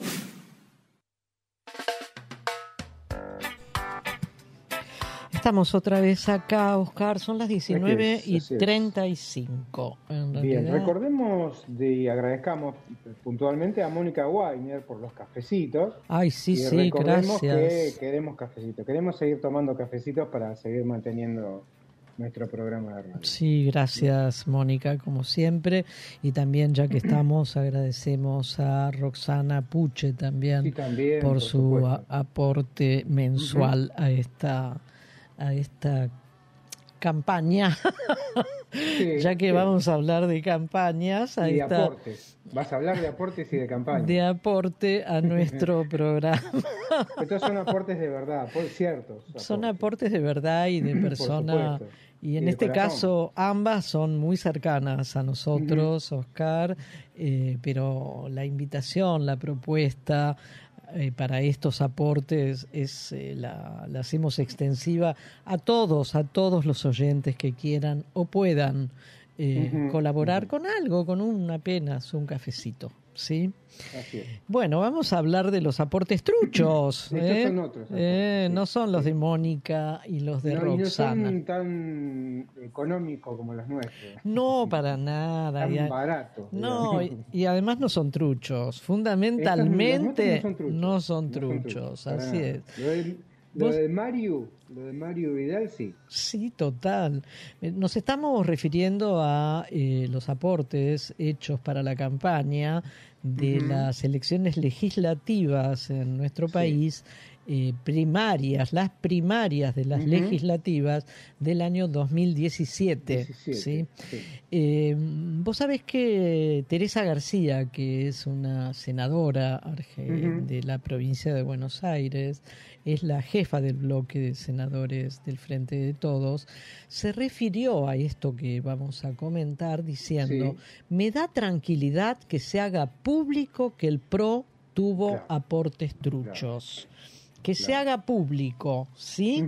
S3: Estamos otra vez acá, Oscar, son las 19 y 35.
S4: Bien, recordemos y agradezcamos puntualmente a Mónica Weiner por los cafecitos.
S3: Ay, sí, sí, gracias.
S4: que queremos cafecitos, queremos seguir tomando cafecitos para seguir manteniendo nuestro programa de radio.
S3: Sí, gracias Mónica, como siempre. Y también, ya que estamos, agradecemos a Roxana Puche también, por, su aporte mensual a esta a esta campaña, ya que vamos a hablar de campañas.
S4: Y de aportes. Vas a hablar de aportes y de campañas.
S3: De aporte a nuestro programa.
S4: Estos son aportes de verdad, por cierto.
S3: Son aportes de verdad y de persona. Y en este caso ambas son muy cercanas a nosotros, Oscar, eh, pero la invitación, la propuesta, eh, para estos aportes es eh, la, hacemos extensiva a todos, a todos los oyentes que quieran o puedan eh, colaborar con algo, con un apenas un cafecito. ¿Sí? Bueno, vamos a hablar de los aportes truchos.
S4: ¿eh? son otros.
S3: Eh, no son los de Mónica y los de no, Roxana.
S4: no son tan económicos como los nuestros.
S3: No, para nada.
S4: Tan baratos.
S3: No, y, además no son truchos. Fundamentalmente no son truchos. así es.
S4: Lo de Mario, lo de Mario Vidal, sí.
S3: Sí, total. Eh, nos estamos refiriendo a eh, los aportes hechos para la campaña de las elecciones legislativas en nuestro país eh, primarias, las primarias de las legislativas del año 2017. ¿sí? Eh, vos sabés que Teresa García, que es una senadora de la provincia de Buenos Aires, es la jefa del bloque de senadores del Frente de Todos, se refirió a esto que vamos a comentar diciendo, me da tranquilidad que se haga público que el PRO tuvo aportes truchos que se haga público, ¿sí?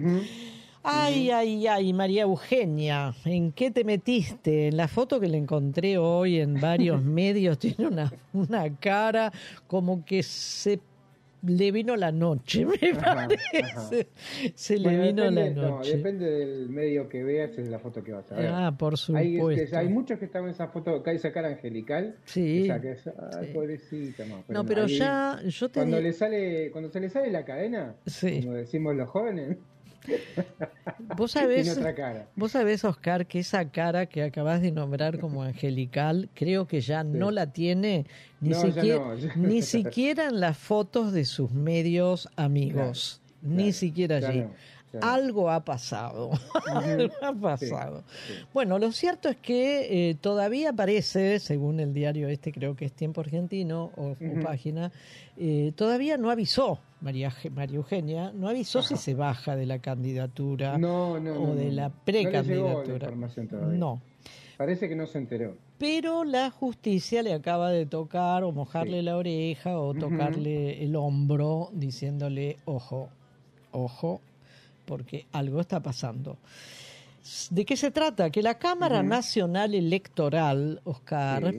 S3: Ay, ay, ay, María Eugenia, ¿en qué te metiste? En la foto que le encontré hoy en varios medios tiene una, una cara como que se le vino la noche, me parece. Se le vino la noche.
S4: depende del medio que veas, es la foto que vas a ver.
S3: Ah, por supuesto.
S4: Hay, hay muchos que están en esa foto, que hay esa cara angelical.
S3: Sí.
S4: Esa que es, ay, pobrecita,
S3: no. Pero, no, pero ya, yo te
S4: cuando le sale, cuando se le sale la cadena, como decimos los jóvenes.
S3: Vos sabés, vos sabés, Oscar, que esa cara que acabas de nombrar como angelical, creo que ya no la tiene ni, siquiera, ni siquiera en las fotos de sus medios amigos, ni siquiera allí. Algo ha pasado, algo ha pasado. Bueno, lo cierto es que eh, todavía parece, según el diario este, creo que es Tiempo Argentino o, página, eh, todavía no avisó María, María Eugenia, no avisó si se baja de la candidatura o de la precandidatura.
S4: No, Parece que no se enteró.
S3: Pero la justicia le acaba de tocar o mojarle la oreja o tocarle el hombro diciéndole, ojo, ojo, porque algo está pasando. ¿De qué se trata? Que la Cámara Nacional Electoral, Oscar,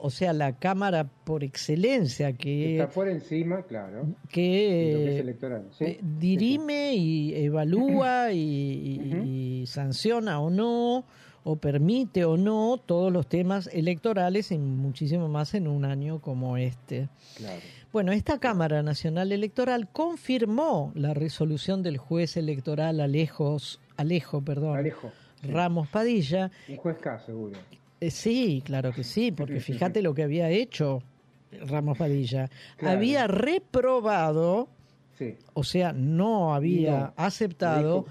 S3: o sea, la Cámara por excelencia que...
S4: Está por encima, claro.
S3: Que eh, dirime y evalúa y, sanciona o no, o permite o no todos los temas electorales y muchísimo más en un año como este. Bueno, esta Cámara Nacional Electoral confirmó la resolución del juez electoral Alejos, Alejo, perdón,
S4: Alejo,
S3: Ramos Padilla.
S4: Un juez K, seguro.
S3: Eh, sí, claro que sí, porque fíjate lo que había hecho Ramos Padilla. Había reprobado, o sea, no había aceptado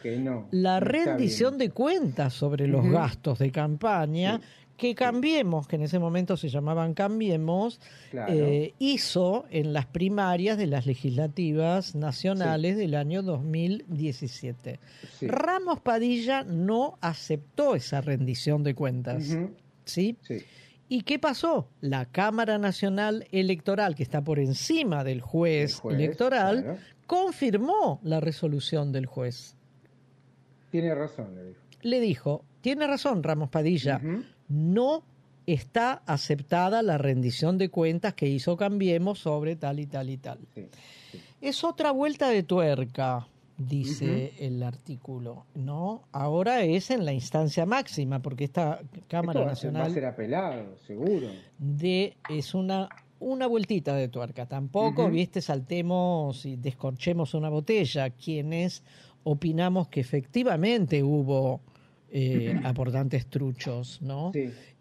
S3: la rendición de cuentas sobre los gastos de campaña. Que Cambiemos, que en ese momento se llamaban Cambiemos, eh, hizo en las primarias de las legislativas nacionales del año 2017. Ramos Padilla no aceptó esa rendición de cuentas. ¿sí? ¿Y qué pasó? La Cámara Nacional Electoral, que está por encima del juez, electoral, confirmó la resolución del juez.
S4: Tiene razón, le dijo.
S3: Le dijo, tiene razón Ramos Padilla, no está aceptada la rendición de cuentas que hizo Cambiemos sobre tal y tal y tal. Es otra vuelta de tuerca dice el artículo, ¿no? Ahora es en la instancia máxima, porque esta Cámara Nacional...
S4: Va a ser apelado, seguro.
S3: De, es una, una vueltita de tuerca. Tampoco, viste, saltemos y descorchemos una botella. Quienes opinamos que efectivamente hubo eh, aportantes truchos, ¿no?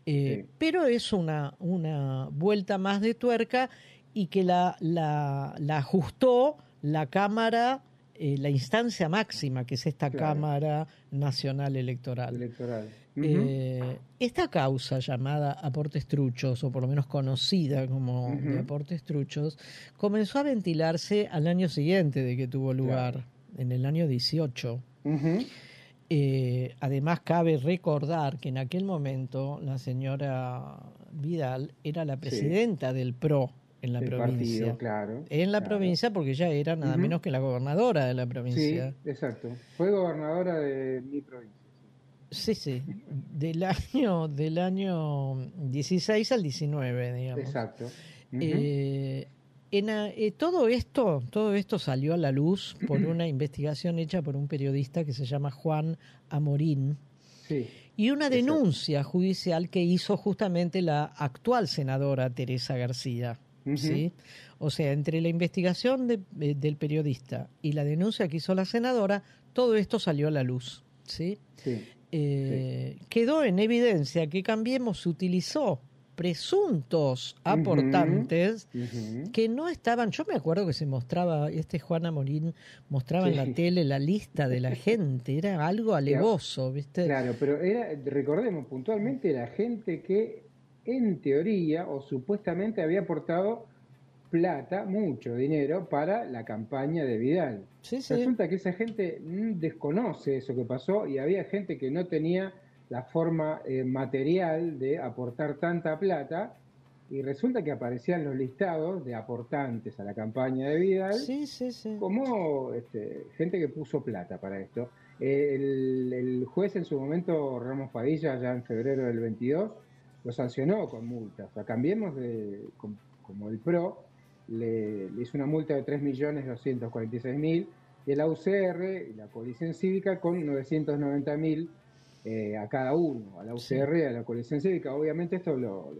S3: Eh, pero es una, una vuelta más de tuerca y que la, la, la ajustó la Cámara eh, la instancia máxima, que es esta Cámara Nacional Electoral. Eh, esta causa llamada aportes truchos, o por lo menos conocida como aportes truchos, comenzó a ventilarse al año siguiente de que tuvo lugar, en el año 18. Eh, además, cabe recordar que en aquel momento la señora Vidal era la presidenta del PRO, en la provincia.
S4: claro,
S3: en la provincia porque ya era nada menos que la gobernadora de la provincia.
S4: Sí, exacto. Fue gobernadora de mi provincia.
S3: Sí, sí, del año del año 16 al 19, digamos.
S4: Exacto.
S3: Eh, en, eh, todo esto, todo esto salió a la luz por una investigación hecha por un periodista que se llama Juan Amorín.
S4: Sí.
S3: Y una denuncia judicial que hizo justamente la actual senadora Teresa García. ¿sí? O sea, entre la investigación eh, del periodista y la denuncia que hizo la senadora, todo esto salió a la luz, ¿sí? Eh, quedó en evidencia que Cambiemos utilizó presuntos aportantes que no estaban, yo me acuerdo que se mostraba, este Juana Morín mostraba en la tele la lista de la gente, era algo alevoso, ¿viste?
S4: Claro, pero era, recordemos puntualmente, la gente que en teoría o supuestamente había aportado plata, mucho dinero, para la campaña de Vidal. Resulta que esa gente desconoce eso que pasó y había gente que no tenía la forma eh, material de aportar tanta plata y resulta que aparecían los listados de aportantes a la campaña de Vidal como este, gente que puso plata para esto. el, el, juez en su momento, Ramos Padilla, ya en febrero del 22, lo sancionó con multas. O cambiemos de, como el PRO, le, hizo una multa de 3.246.000 y el UCR y la coalición cívica con 990.000 eh, a cada uno, a la UCR a la coalición cívica. Obviamente esto lo,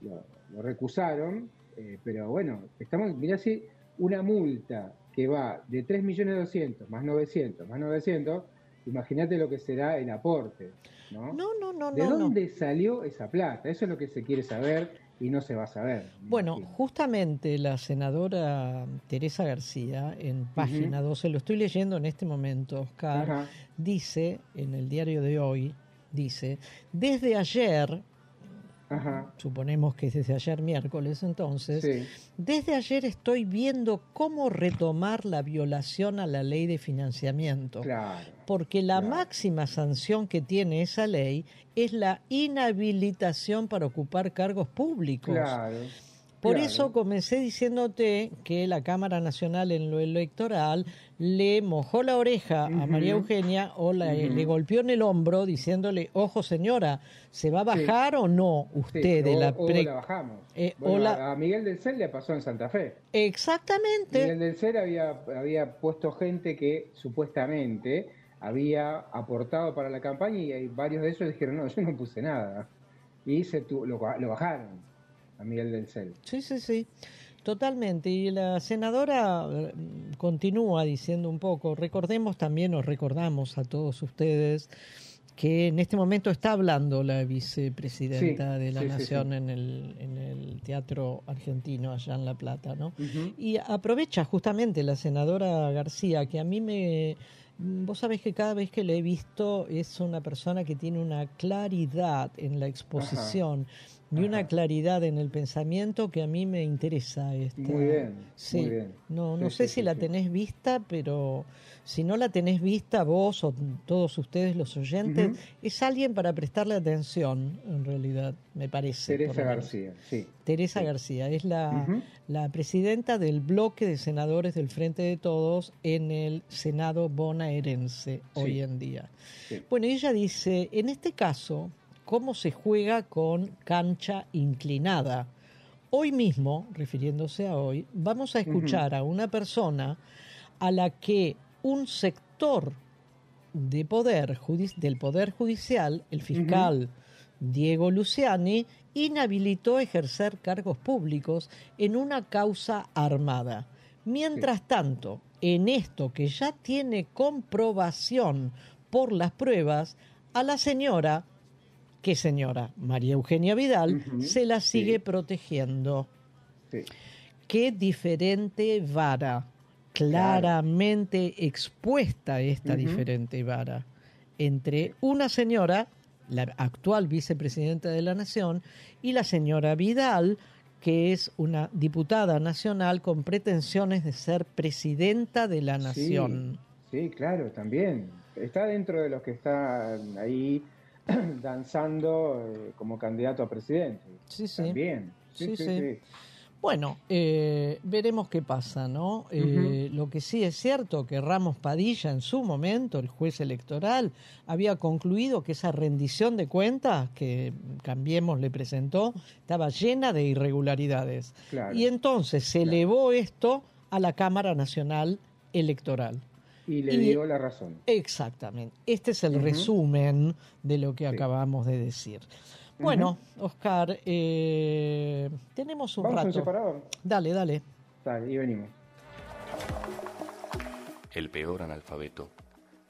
S4: lo, recusaron, eh, pero bueno, estamos, mira si una multa que va de 3.200.000 más 900 más 900, imagínate lo que será el aporte. ¿no?
S3: No, no, no.
S4: ¿De dónde salió esa plata? Eso es lo que se quiere saber y no se va a saber.
S3: Bueno, justamente la senadora Teresa García, en página 12, lo estoy leyendo en este momento, Oscar, dice en el diario de hoy, dice, desde ayer, suponemos que es desde ayer miércoles entonces, desde ayer estoy viendo cómo retomar la violación a la ley de financiamiento. porque la máxima sanción que tiene esa ley es la inhabilitación para ocupar cargos públicos. Por eso comencé diciéndote que la Cámara Nacional en lo electoral le mojó la oreja a María Eugenia o le golpeó en el hombro diciéndole, ojo señora, ¿se va a bajar o no usted de la
S4: pre... la bajamos. Eh, a Miguel del Cel le pasó en Santa Fe.
S3: Exactamente.
S4: Miguel del Cel había, había puesto gente que supuestamente había aportado para la campaña y hay varios de ellos dijeron, no, yo no puse nada. Y se lo, lo bajaron a Miguel del Cel.
S3: Sí, sí, sí. Totalmente. Y la senadora eh, continúa diciendo un poco, recordemos también, nos recordamos a todos ustedes, que en este momento está hablando la vicepresidenta de la Nación En, el, en el Teatro Argentino allá en La Plata, ¿no? Y aprovecha justamente la senadora García, que a mí me... Vos sabés que cada vez que le he visto es una persona que tiene una claridad en la exposición y una claridad en el pensamiento que a mí me interesa. Esta.
S4: Muy bien,
S3: sí.
S4: muy bien.
S3: No, no sé si la tenés vista, pero si no la tenés vista vos o todos ustedes los oyentes, es alguien para prestarle atención, en realidad, me parece.
S4: Teresa García, sí.
S3: Teresa García, es la, la presidenta del bloque de senadores del Frente de Todos en el Senado bonaerense hoy en día. Bueno, ella dice, en este caso, cómo se juega con cancha inclinada. Hoy mismo, refiriéndose a hoy, vamos a escuchar a una persona a la que un sector de poder, del Poder Judicial, el fiscal Diego Luciani, inhabilitó ejercer cargos públicos en una causa armada. Mientras tanto, en esto que ya tiene comprobación por las pruebas, a la señora que señora María Eugenia Vidal se la sigue protegiendo. Qué diferente vara, claramente expuesta esta diferente vara entre una señora, la actual vicepresidenta de la Nación, y la señora Vidal, que es una diputada nacional con pretensiones de ser presidenta de la Nación.
S4: sí claro, también. Está dentro de los que están ahí danzando eh, como candidato a presidente.
S3: Sí, sí.
S4: También. Sí, sí,
S3: Bueno, eh, veremos qué pasa, ¿no? Eh, lo que sí es cierto que Ramos Padilla en su momento, el juez electoral, había concluido que esa rendición de cuentas que Cambiemos le presentó estaba llena de irregularidades. Y entonces se elevó esto a la Cámara Nacional Electoral.
S4: Y le dio la razón.
S3: Exactamente. Este es el resumen de lo que acabamos de decir. Bueno, Oscar, eh, tenemos un
S4: ¿Vamos
S3: rato.
S4: separador?
S3: Dale, dale.
S4: Dale, y venimos.
S17: El peor analfabeto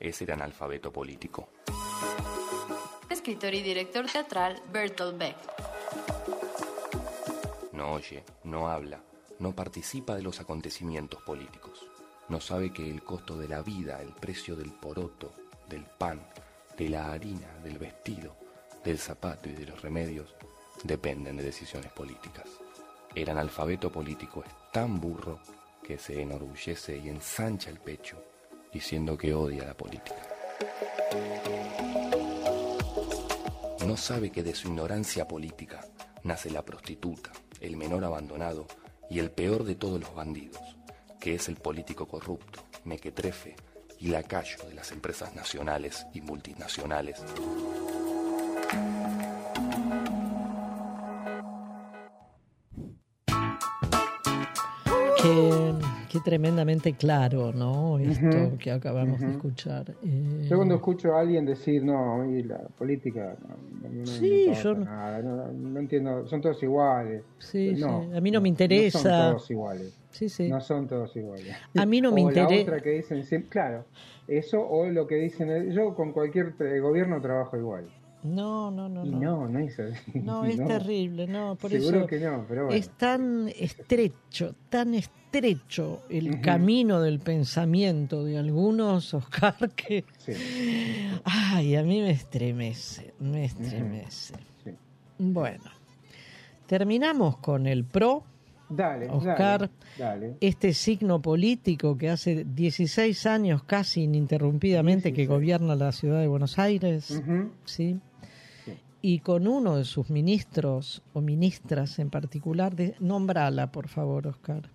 S17: es el analfabeto político.
S18: Escritor y director teatral Bertolt Beck.
S17: No oye, no habla, no participa de los acontecimientos políticos no sabe que el costo de la vida, el precio del poroto, del pan, de la harina, del vestido, del zapato y de los remedios dependen de decisiones políticas. El analfabeto político es tan burro que se enorgullece y ensancha el pecho diciendo que odia la política. No sabe que de su ignorancia política nace la prostituta, el menor abandonado y el peor de todos los bandidos, que es el político corrupto, mequetrefe y lacayo de las empresas nacionales y multinacionales.
S3: Tremendamente claro, ¿no? Esto que acabamos de escuchar.
S4: Eh, yo cuando escucho a alguien decir, no, la política, no,
S3: sí, yo
S4: no, entiendo, son todos iguales.
S3: Sí, sí. a mí no, me interesa. No
S4: son todos iguales.
S3: Sí, sí.
S4: No son todos iguales.
S3: A mí no me interesa.
S4: la otra que dicen, claro, eso o lo que dicen, yo con cualquier gobierno trabajo igual.
S3: No, no, no.
S4: Y no, no, es así.
S3: No, es terrible, no, por
S4: Seguro que no, pero bueno.
S3: Es tan estrecho, tan estrecho el camino del pensamiento de algunos, Oscar, que... Sí. Ay, a mí me estremece, me estremece. Sí. Bueno. terminamos con el PRO.
S4: Dale,
S3: Oscar,
S4: dale,
S3: este signo político que hace 16 años casi ininterrumpidamente que gobierna la ciudad de Buenos Aires, ¿sí? Y con uno de sus ministros o ministras en particular, de, nombrala, por favor, Oscar.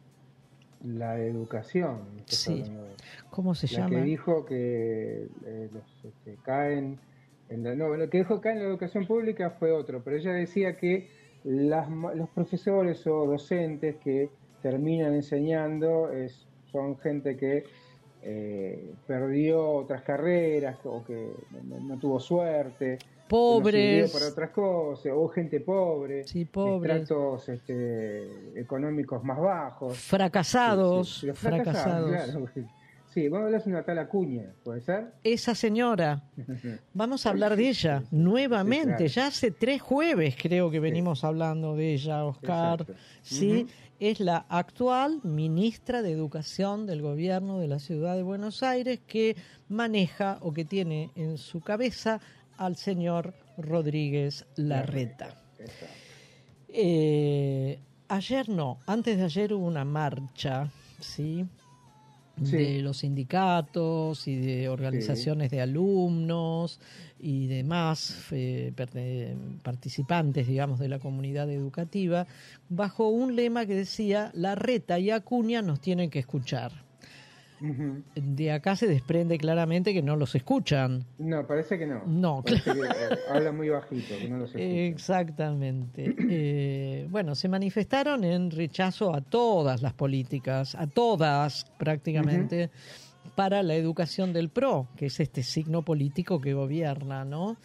S4: La educación.
S3: Sí. ¿Cómo se
S4: la
S3: llama?
S4: que dijo que eh, los, este, caen. En la, no, lo que dijo caen en la educación pública fue otro, pero ella decía que los profesores o docentes que terminan enseñando es, son gente que eh, perdió otras carreras o que no, tuvo suerte.
S3: Pobres.
S4: para otras cosas, o gente pobre.
S3: Sí, pobres.
S4: Tratos este, económicos más bajos.
S3: Fracasados. fracasados.
S4: Sí, vamos a hablar de una tal Acuña, ¿puede ser?
S3: Esa señora. Vamos a hablar de ella nuevamente. Ya hace tres jueves creo que venimos hablando de ella, Oscar. Sí, es la actual ministra de Educación del gobierno de la ciudad de Buenos Aires que maneja o que tiene en su cabeza al señor Rodríguez Larreta. Eh, ayer no, antes de ayer hubo una marcha, ¿sí? de los sindicatos y de organizaciones de alumnos y demás eh, participantes, digamos, de la comunidad educativa, bajo un lema que decía, la reta y Acuña nos tienen que escuchar. De acá se desprende claramente que no los escuchan.
S4: No, parece que no.
S3: No,
S4: claro. Eh, habla muy bajito, que no los escuchan.
S3: Exactamente. Eh, bueno, se manifestaron en rechazo a todas las políticas, a todas prácticamente, para la educación del PRO, que es este signo político que gobierna, ¿no?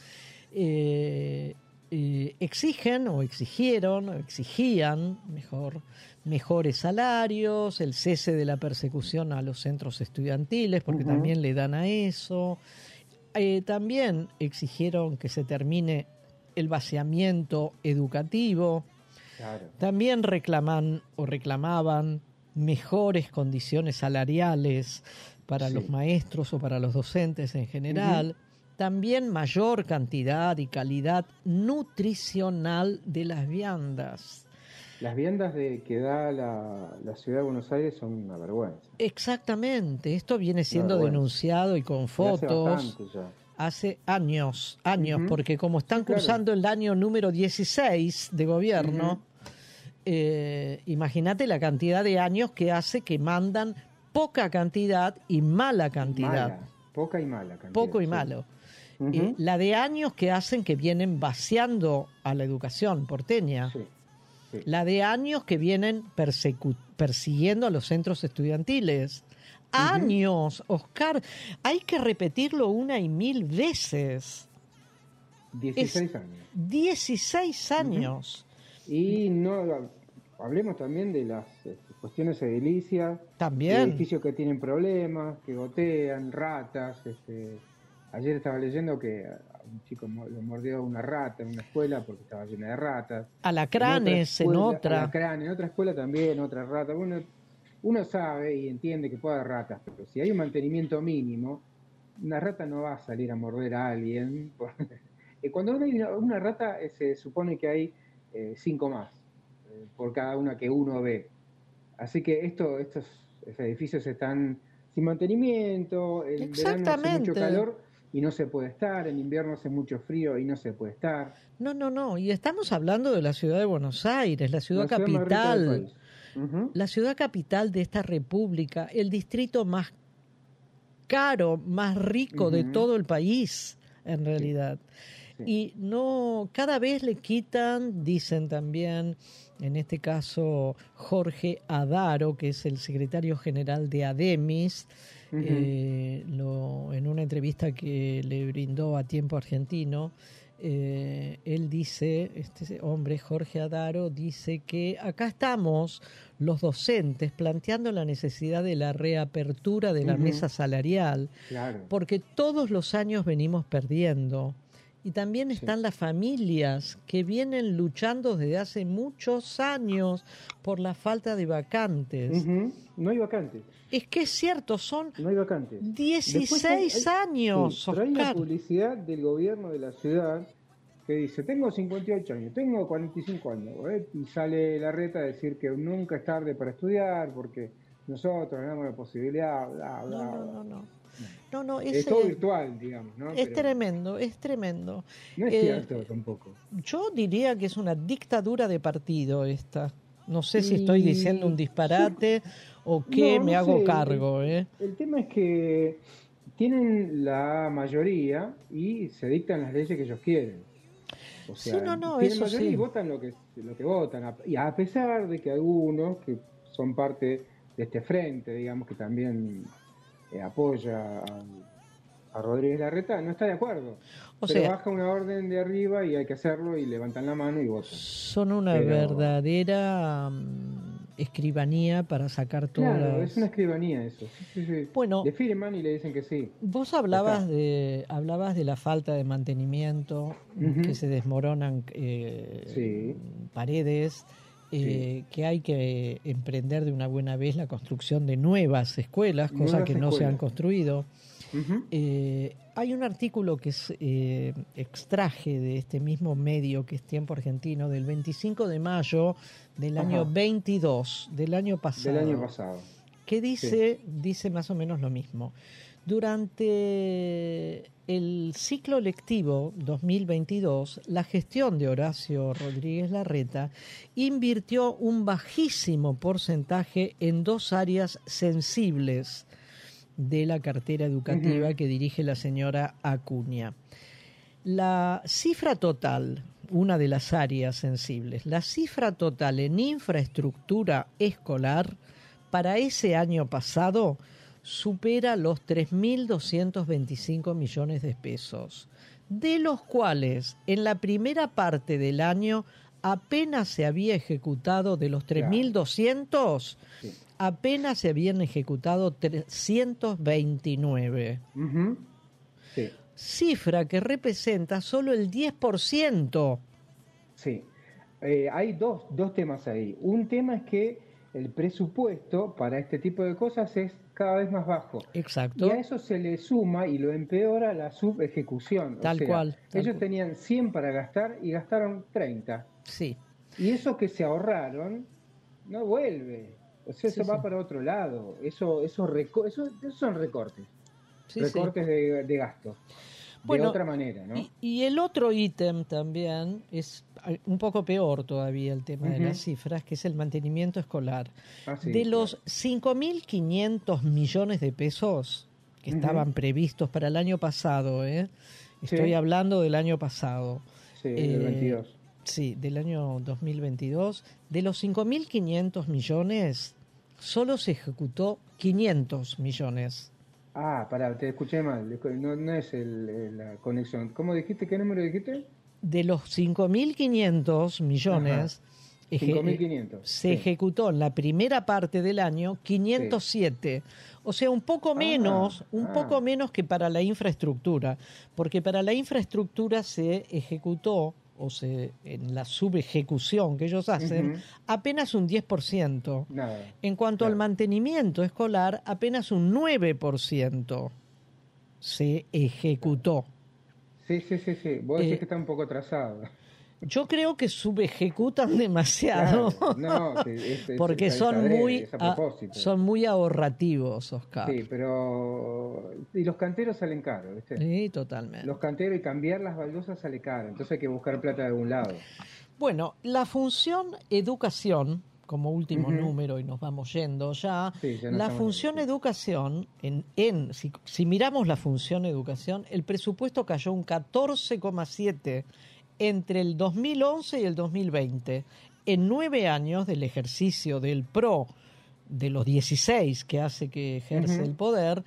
S3: Eh, exigen o exigieron o exigían, mejor, mejores salarios, el cese de la persecución a los centros estudiantiles, porque también le dan a eso. Eh, también exigieron que se termine el vaciamiento educativo. También reclaman o reclamaban mejores condiciones salariales para los maestros o para los docentes en general. También mayor cantidad y calidad nutricional de las viandas.
S4: Las viandas de, que da la, ciudad de Buenos Aires son una vergüenza.
S3: Exactamente, esto viene siendo denunciado y con fotos. Hace, años, años, porque como están cursando el año número 16 de gobierno, eh, imagínate la cantidad de años que hace que mandan poca cantidad y mala cantidad.
S4: poca y mala cantidad.
S3: Poco y malo. Eh, la de años que hacen que vienen vaciando a la educación porteña. Sí la de años que vienen persiguiendo a los centros estudiantiles. Años, Oscar, hay que repetirlo una y mil veces.
S4: 16 años.
S3: 16 años.
S4: Y no hablemos también de las este, cuestiones edilicias.
S3: También.
S4: Edificios que tienen problemas, que gotean, ratas. Este, ayer estaba leyendo que un chico lo mordió una rata en una escuela porque estaba llena de ratas.
S3: Alacranes en otra.
S4: En, en otra escuela también, otra rata. Uno, uno sabe y entiende que puede haber ratas, pero si hay un mantenimiento mínimo, una rata no va a salir a morder a alguien. Cuando hay una rata, eh, se supone que hay eh, cinco más eh, por cada una que uno ve. Así que esto, estos edificios están sin mantenimiento, el verano hace mucho calor y no se puede estar, en invierno hace mucho frío y no se puede estar.
S3: No, no, no, y estamos hablando de la ciudad de Buenos Aires, la ciudad capital, la ciudad capital de esta república, el distrito más caro, más rico de todo el país, en realidad. Y no, cada vez le quitan, dicen también, en este caso Jorge Adaro, que es el secretario general de ADEMIS, eh, lo, en una entrevista que le brindó a Tiempo Argentino, eh, él dice, este hombre Jorge Adaro dice que acá estamos los docentes planteando la necesidad de la reapertura de la mesa salarial, porque todos los años venimos perdiendo. Y también están las familias que vienen luchando desde hace muchos años por la falta de vacantes.
S4: No hay vacantes.
S3: Es que es cierto, son
S4: no hay vacantes.
S3: 16 años.
S4: hay una publicidad del gobierno de la ciudad que dice, tengo 58 años, tengo 45 años, ¿eh? y sale la reta a decir que nunca es tarde para estudiar, porque nosotros tenemos la posibilidad, bla, bla,
S3: no, no, no, no. no,
S4: es, todo virtual, digamos. ¿no?
S3: Es tremendo, es tremendo.
S4: No es cierto tampoco.
S3: Yo diría que es una dictadura de partido esta. No sé si estoy diciendo un disparate o qué me hago cargo. ¿eh?
S4: El tema es que tienen la mayoría y se dictan las leyes que ellos quieren. O sea,
S3: sí, no, no,
S4: tienen
S3: eso
S4: mayoría
S3: sí.
S4: y votan lo que, lo que votan. Y a pesar de que algunos que son parte de este frente, digamos, que también eh, apoya a, a Rodríguez Larreta, no está de acuerdo.
S3: O
S4: Pero
S3: sea-
S4: baja una orden de arriba y hay que hacerlo y levantan la mano y votan.
S3: Son una
S4: Pero-
S3: verdadera mm, escribanía para sacar todas
S4: Claro,
S3: las-
S4: es una escribanía eso. Sí, sí, sí.
S3: Bueno.
S4: Le firman y le dicen que sí.
S3: Vos hablabas de hablabas de la falta de mantenimiento, que se desmoronan eh, paredes, eh, que hay que emprender de una buena vez la construcción de nuevas escuelas, cosas que no se han construido. Eh, hay un artículo que es, eh, extraje de este mismo medio que es Tiempo Argentino del 25 de mayo del año
S4: Ajá.
S3: 22 del año pasado
S4: Del año pasado.
S3: que dice, dice más o menos lo mismo. Durante el ciclo lectivo 2022, la gestión de Horacio Rodríguez Larreta invirtió un bajísimo porcentaje en dos áreas sensibles de la cartera educativa que dirige la señora Acuña. La cifra total, una de las áreas sensibles, la cifra total en infraestructura escolar para ese año pasado supera los 3.225 millones de pesos, de los cuales en la primera parte del año apenas se había ejecutado de los 3.200, apenas se habían ejecutado 329
S4: Ujú. Sí.
S3: cifra que representa solo el 10%.
S4: Sí. Eh, hay dos, dos temas ahí. Un tema es que el presupuesto para este tipo de cosas es cada vez más bajo.
S3: Exacto.
S4: Y a eso se le suma y lo empeora la subejecución. O
S3: Tal
S4: sea,
S3: cual, tal
S4: ellos
S3: cual.
S4: tenían 100 para gastar y gastaron 30.
S3: Sí.
S4: Y eso que se ahorraron no vuelve. O sea,
S3: Sí,
S4: eso va para otro lado. Eso, eso, eso, esos son recortes.
S3: Sí,
S4: recortes De, de gasto.
S3: Bueno,
S4: de otra manera, ¿no?
S3: Y, y el otro ítem también es eh, un poco peor todavía el tema de las cifras, que es el mantenimiento escolar.
S4: Ah, sí,
S3: de los 5.500 millones de pesos que estaban previstos para el año pasado, ¿eh? estoy
S4: Sí.
S3: hablando del año pasado.
S4: Sí, del 22.
S3: Sí, del año 2022. De los 5.500 millones, solo se ejecutó 500 millones.
S4: Ah, pará, te escuché mal. No, no es el- el- la conexión. ¿Cómo dijiste? ¿Qué número dijiste?
S3: De los 5.500 millones, eje-
S4: 5.500.
S3: se
S4: sí.
S3: ejecutó en la primera parte del año 507. O sea, un poco menos, un
S4: ah.
S3: poco menos que para la infraestructura, porque para la infraestructura se ejecutó o se en la subejecución que ellos hacen apenas un 10%.
S4: Nada.
S3: En cuanto al mantenimiento escolar, apenas un 9% se ejecutó.
S4: Sí, sí, sí, sí. Vos decís
S3: Eh,
S4: que está un poco atrasado.
S3: Yo creo que subejecutan demasiado.
S4: Claro, no, sí, es- es-
S3: porque son muy
S4: a
S3: son muy ahorrativos, Oscar.
S4: Sí, pero... Y los canteros salen caros, ¿viste?
S3: Sí, totalmente.
S4: Los canteros y cambiar las baldosas sale caro. Entonces hay que buscar plata de algún lado.
S3: Bueno, la función educación, como último número y nos vamos yendo ya,
S4: Sí, ya
S3: la función educación, en, en si, si miramos la función educación, el presupuesto cayó un 14,7 entre el 2011 y el 2020. En nueve años del ejercicio del PRO, de los 16 que hace que ejerce el poder,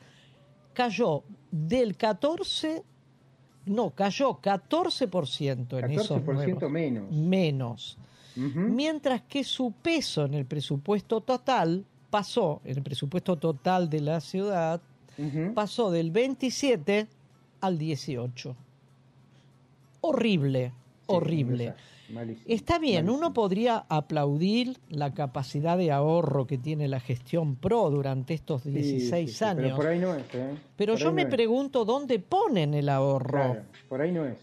S3: cayó del 14, no, cayó 14% en esos
S4: 14%
S3: nuevos-
S4: menos.
S3: menos. Mientras que su peso en el presupuesto total pasó, en el presupuesto total de la ciudad, pasó del 27 al 18. Horrible, horrible.
S4: malísimo,
S3: Está bien, uno podría aplaudir la capacidad de ahorro que tiene la gestión PRO durante estos
S4: Sí,
S3: 16
S4: sí, sí,
S3: años.
S4: Pero por ahí no es, ¿eh?
S3: Pero
S4: Por
S3: yo me
S4: no es.
S3: pregunto dónde ponen el ahorro.
S4: Claro, por ahí no es.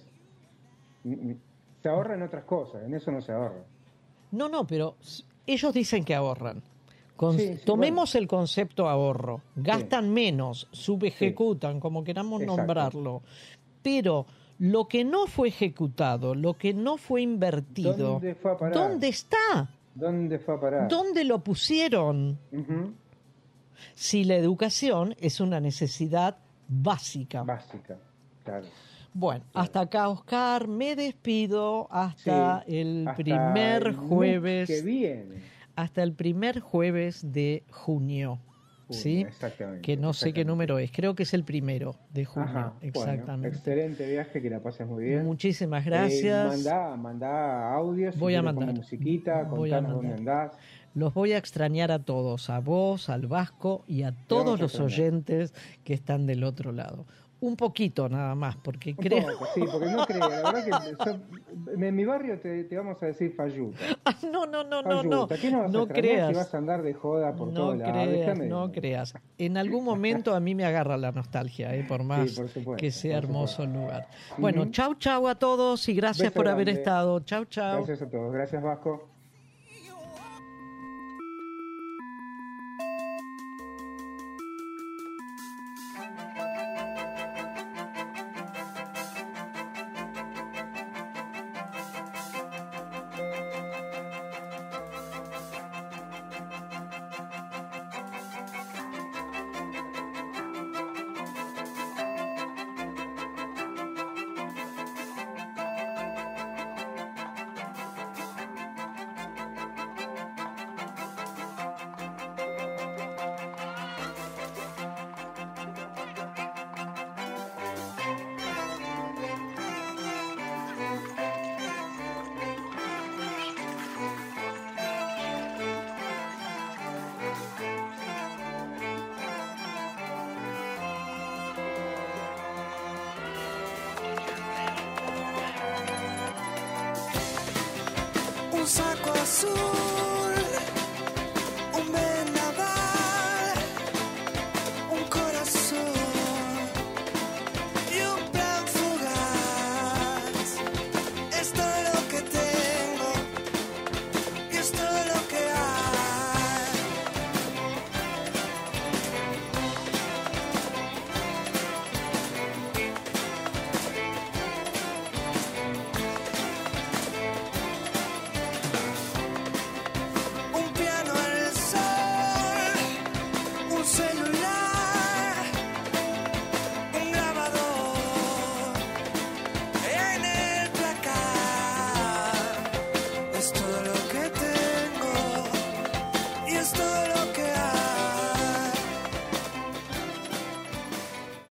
S4: Se ahorra en otras cosas, en eso no se ahorra.
S3: No, no, pero ellos dicen que ahorran. tomemos el concepto ahorro. Gastan menos, subejecutan, como queramos nombrarlo. Pero lo que no fue ejecutado, lo que no fue invertido, ¿dónde, fue a parar? ¿dónde está?
S4: ¿Dónde fue a parar?
S3: ¿Dónde lo pusieron? Si la educación es una necesidad básica.
S4: Básica, claro.
S3: Bueno, hasta acá, Oscar, me despido hasta el primer jueves.
S4: Que viene.
S3: Hasta el primer jueves de junio. ¿Sí?
S4: Exactamente.
S3: Que no sé qué número es, creo que es el primero de junio. exactamente.
S4: excelente viaje, que la pases muy bien.
S3: Muchísimas gracias.
S4: Eh, manda, audios,
S3: voy a mandar
S4: musiquita, contanos dónde andás.
S3: Los voy a extrañar a todos, a vos, al Vasco y a todos los oyentes que están del otro lado un poquito nada más, porque creo...
S4: sí, porque no creo, la verdad que en mi barrio te, vamos a decir falluta.
S3: Ah, no, no, no, no, no,
S4: ¿Qué no, vas no creas. Si vas a andar de joda por no
S3: creas, No creas, en algún momento a mí me agarra la nostalgia, ¿eh? por más que sea hermoso el lugar. Bueno, chau, chau a todos y gracias por haber estado. Chau, chau.
S4: Gracias a todos, gracias Vasco.